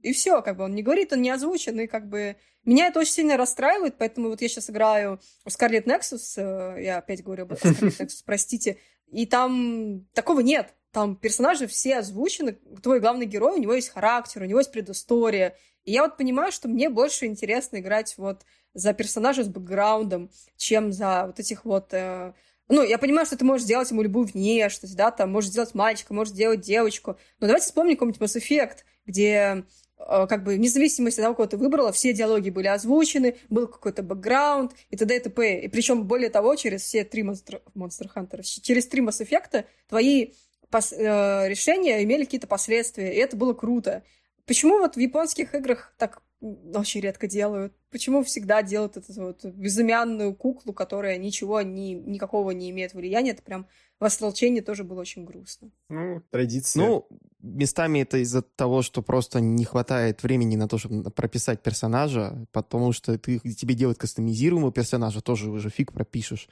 и все, как бы он не говорит, он не озвучен, и как бы меня это очень сильно расстраивает, поэтому вот я сейчас играю в Scarlet Nexus, э, я опять говорю об Scarlet Nexus, простите, и там такого нет. Там персонажи все озвучены, твой главный герой, у него есть характер, у него есть предыстория. И я вот понимаю, что мне больше интересно играть вот за персонажа с бэкграундом, чем за вот этих вот... Э... Ну, я понимаю, что ты можешь сделать ему любую внешность, да, там, можешь сделать мальчика, можешь сделать девочку. Но давайте вспомним какой-нибудь Mass Effect, где э, как бы вне зависимости от того, кого ты выбрала, все диалоги были озвучены, был какой-то бэкграунд и т.д. и т.п. И причем, более того, через все три Monster, Monster Hunter, через три Mass Effect твои пос, э, решения имели какие-то последствия, и это было круто. Почему вот в японских играх так очень редко делают? Почему всегда делают эту вот безымянную куклу, которая ничего, ни, никакого не имеет влияния? Это прям в «Остолчении» тоже было очень грустно. Ну, традиция. Ну, местами это из-за того, что просто не хватает времени на то, чтобы прописать персонажа, потому что ты, тебе делать кастомизируемого персонажа тоже уже фиг пропишешь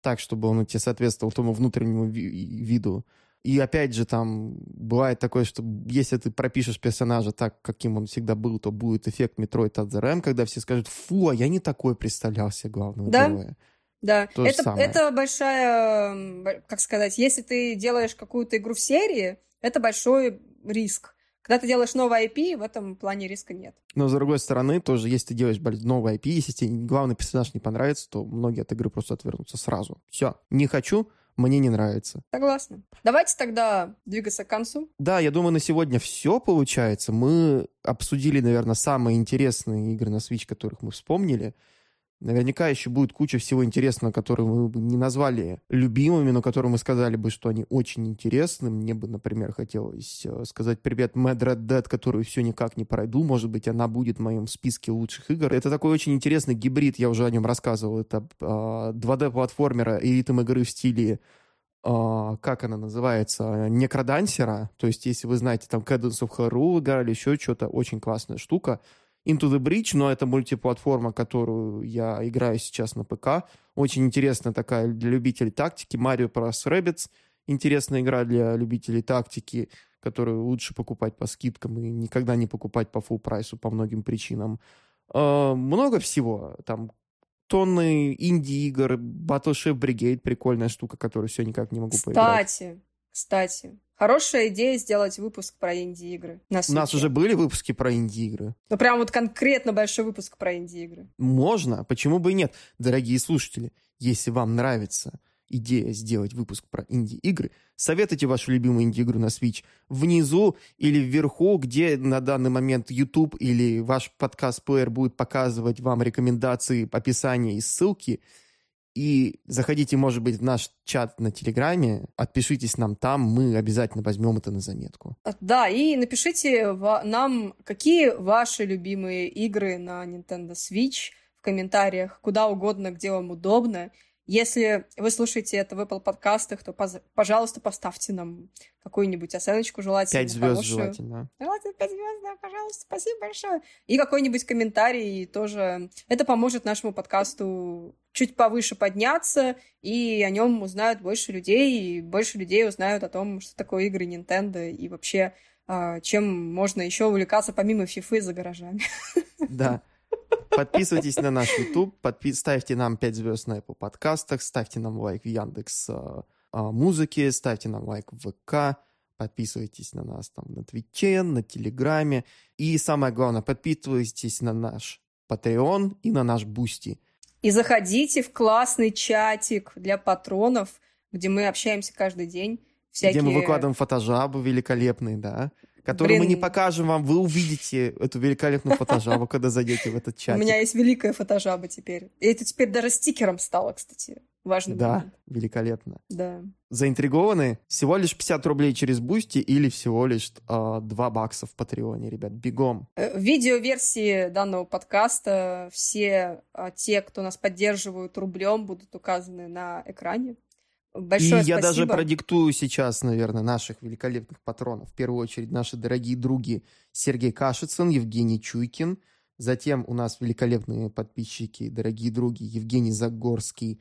так, чтобы он тебе соответствовал тому внутреннему ви- виду. И опять же, там бывает такое, что если ты пропишешь персонажа так, каким он всегда был, то будет эффект Metroid Other M, когда все скажут, фу, а я не такой представлял себе главного да? героя. Да, То это, это большая, как сказать, если ты делаешь какую-то игру в серии, это большой риск. Когда ты делаешь новый IP, в этом плане риска нет. Но, с другой стороны, тоже, если ты делаешь новый IP, если тебе главный персонаж не понравится, то многие от игры просто отвернутся сразу. Все, не хочу, мне не нравится. Согласна. Давайте тогда двигаться к концу. Да, я думаю, на сегодня все получается. Мы обсудили, наверное, самые интересные игры на Switch, которых мы вспомнили. Наверняка еще будет куча всего интересного, которые мы бы не назвали любимыми, но которые мы сказали бы, что они очень интересны. Мне бы, например, хотелось э, сказать привет Mad Red Dead, которую все никак не пройду. Может быть, она будет в моем списке лучших игр. Это такой очень интересный гибрид, я уже о нем рассказывал. Это э, а, 2D-платформера и ритм игры в стиле Uh, как она называется, некродансера, то есть, если вы знаете, там, Cadence of Hyrule играли, еще что-то, очень классная штука. Into the Bridge, но это мультиплатформа, которую я играю сейчас на ПК. Очень интересная такая для любителей тактики. Mario Bros. Rabbids. Интересная игра для любителей тактики, которую лучше покупать по скидкам и никогда не покупать по full прайсу по многим причинам. Э, много всего. Там тонны инди-игр, Battleship Brigade, прикольная штука, которую все никак не могу кстати, поиграть. Кстати, Хорошая идея сделать выпуск про инди-игры. У нас уже были выпуски про инди-игры. Ну, прям вот конкретно большой выпуск про инди-игры. Можно, почему бы и нет. Дорогие слушатели, если вам нравится идея сделать выпуск про инди-игры, советуйте вашу любимую инди-игру на Switch внизу или вверху, где на данный момент YouTube или ваш подкаст-плеер будет показывать вам рекомендации, описания и ссылки – и заходите, может быть, в наш чат на Телеграме, отпишитесь нам там, мы обязательно возьмем это на заметку. А, да, и напишите нам, какие ваши любимые игры на Nintendo Switch в комментариях, куда угодно, где вам удобно. Если вы слушаете это в Apple подкастах, то, пожалуйста, поставьте нам какую-нибудь оценочку желательно. Пять звезд хорошую. желательно. Давайте пять звезд, да, пожалуйста, спасибо большое. И какой-нибудь комментарий тоже. Это поможет нашему подкасту чуть повыше подняться, и о нем узнают больше людей, и больше людей узнают о том, что такое игры Nintendo, и вообще а, чем можно еще увлекаться помимо фифы за гаражами. Да. Подписывайтесь на наш YouTube, подпи- ставьте нам 5 звезд на Apple подкастах, ставьте нам лайк в Яндекс а, а, музыке, ставьте нам лайк в ВК, подписывайтесь на нас там на Твиче, на Телеграме. И самое главное, подписывайтесь на наш Patreon и на наш Бусти. И заходите в классный чатик для патронов, где мы общаемся каждый день. Всякие... Где мы выкладываем фотожабы великолепные, да который Блин. мы не покажем вам. Вы увидите эту великолепную фотожабу, когда зайдете в этот чат. У меня есть великая фотожаба теперь. И это теперь даже стикером стало, кстати. Важный Да, момент. великолепно. Да. Заинтригованы? Всего лишь 50 рублей через Бусти или всего лишь э, 2 бакса в Патреоне, ребят. Бегом. Э, в видеоверсии данного подкаста все э, те, кто нас поддерживают рублем, будут указаны на экране. Большое И спасибо. я даже продиктую сейчас, наверное, наших великолепных патронов. В первую очередь наши дорогие други Сергей Кашицын, Евгений Чуйкин, Затем у нас великолепные подписчики, дорогие други, Евгений Загорский,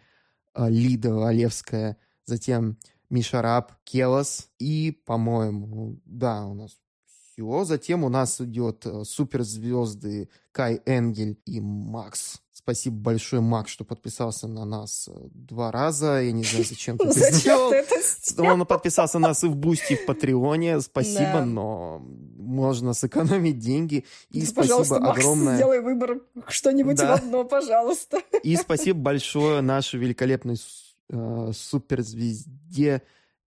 а, Лида Олевская, затем Миша Раб, Келос и, по-моему, да, у нас все. Затем у нас идет э, суперзвезды Кай Энгель и Макс. Спасибо большое, Макс, что подписался на нас э, два раза. Я не знаю, зачем ты *laughs* это сделал. Он подписался на нас и в Бусти, и в Патреоне. *laughs* Спасибо, но можно сэкономить деньги. И спасибо огромное. сделай выбор что-нибудь в одно, пожалуйста. И *laughs* спасибо большое нашей великолепной э, суперзвезде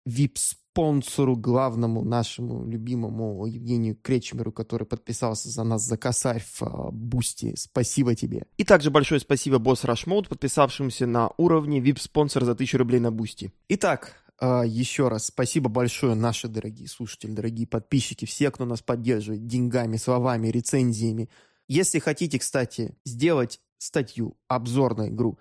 VIP-спонсору, главному нашему любимому Евгению Кречмеру, который подписался за нас за косарь в а, Бусти. Спасибо тебе. И также большое спасибо босс Рашмоут, подписавшимся на уровне VIP-спонсор за 1000 рублей на Бусти. Итак, а, еще раз спасибо большое, наши дорогие слушатели, дорогие подписчики, все, кто нас поддерживает деньгами, словами, рецензиями. Если хотите, кстати, сделать статью, обзор на игру,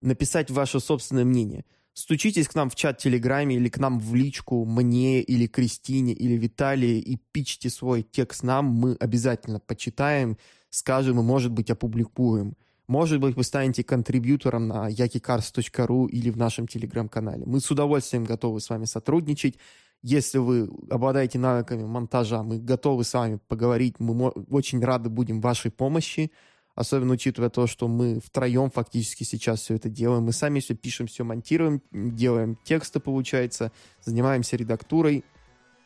написать ваше собственное мнение – Стучитесь к нам в чат Телеграме или к нам в личку, мне или Кристине или Виталии и пичьте свой текст нам, мы обязательно почитаем, скажем и, может быть, опубликуем. Может быть, вы станете контрибьютором на yakicars.ru или в нашем телеграм-канале. Мы с удовольствием готовы с вами сотрудничать. Если вы обладаете навыками монтажа, мы готовы с вами поговорить. Мы очень рады будем вашей помощи особенно учитывая то, что мы втроем фактически сейчас все это делаем. Мы сами все пишем, все монтируем, делаем тексты, получается, занимаемся редактурой.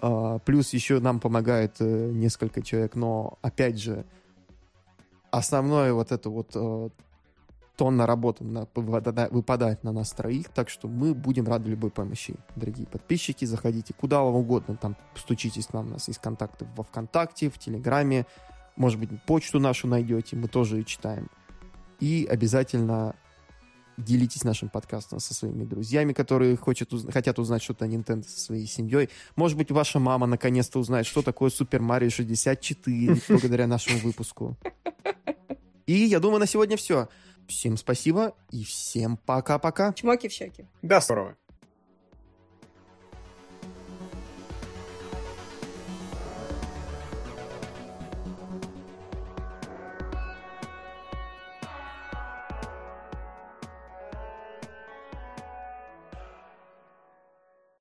А, плюс еще нам помогает э, несколько человек, но, опять же, основное вот это вот э, тонна работы выпадает на нас троих, так что мы будем рады любой помощи. Дорогие подписчики, заходите куда вам угодно, там стучитесь нам, у нас есть контакты во ВКонтакте, в Телеграме, может быть, почту нашу найдете, мы тоже ее читаем. И обязательно делитесь нашим подкастом со своими друзьями, которые хочет, уз... хотят узнать что-то о Nintendo со своей семьей. Может быть, ваша мама наконец-то узнает, что такое Super Mario 64 *laughs* благодаря нашему выпуску. И я думаю, на сегодня все. Всем спасибо и всем пока-пока. Чмоки в щеки. До скорого.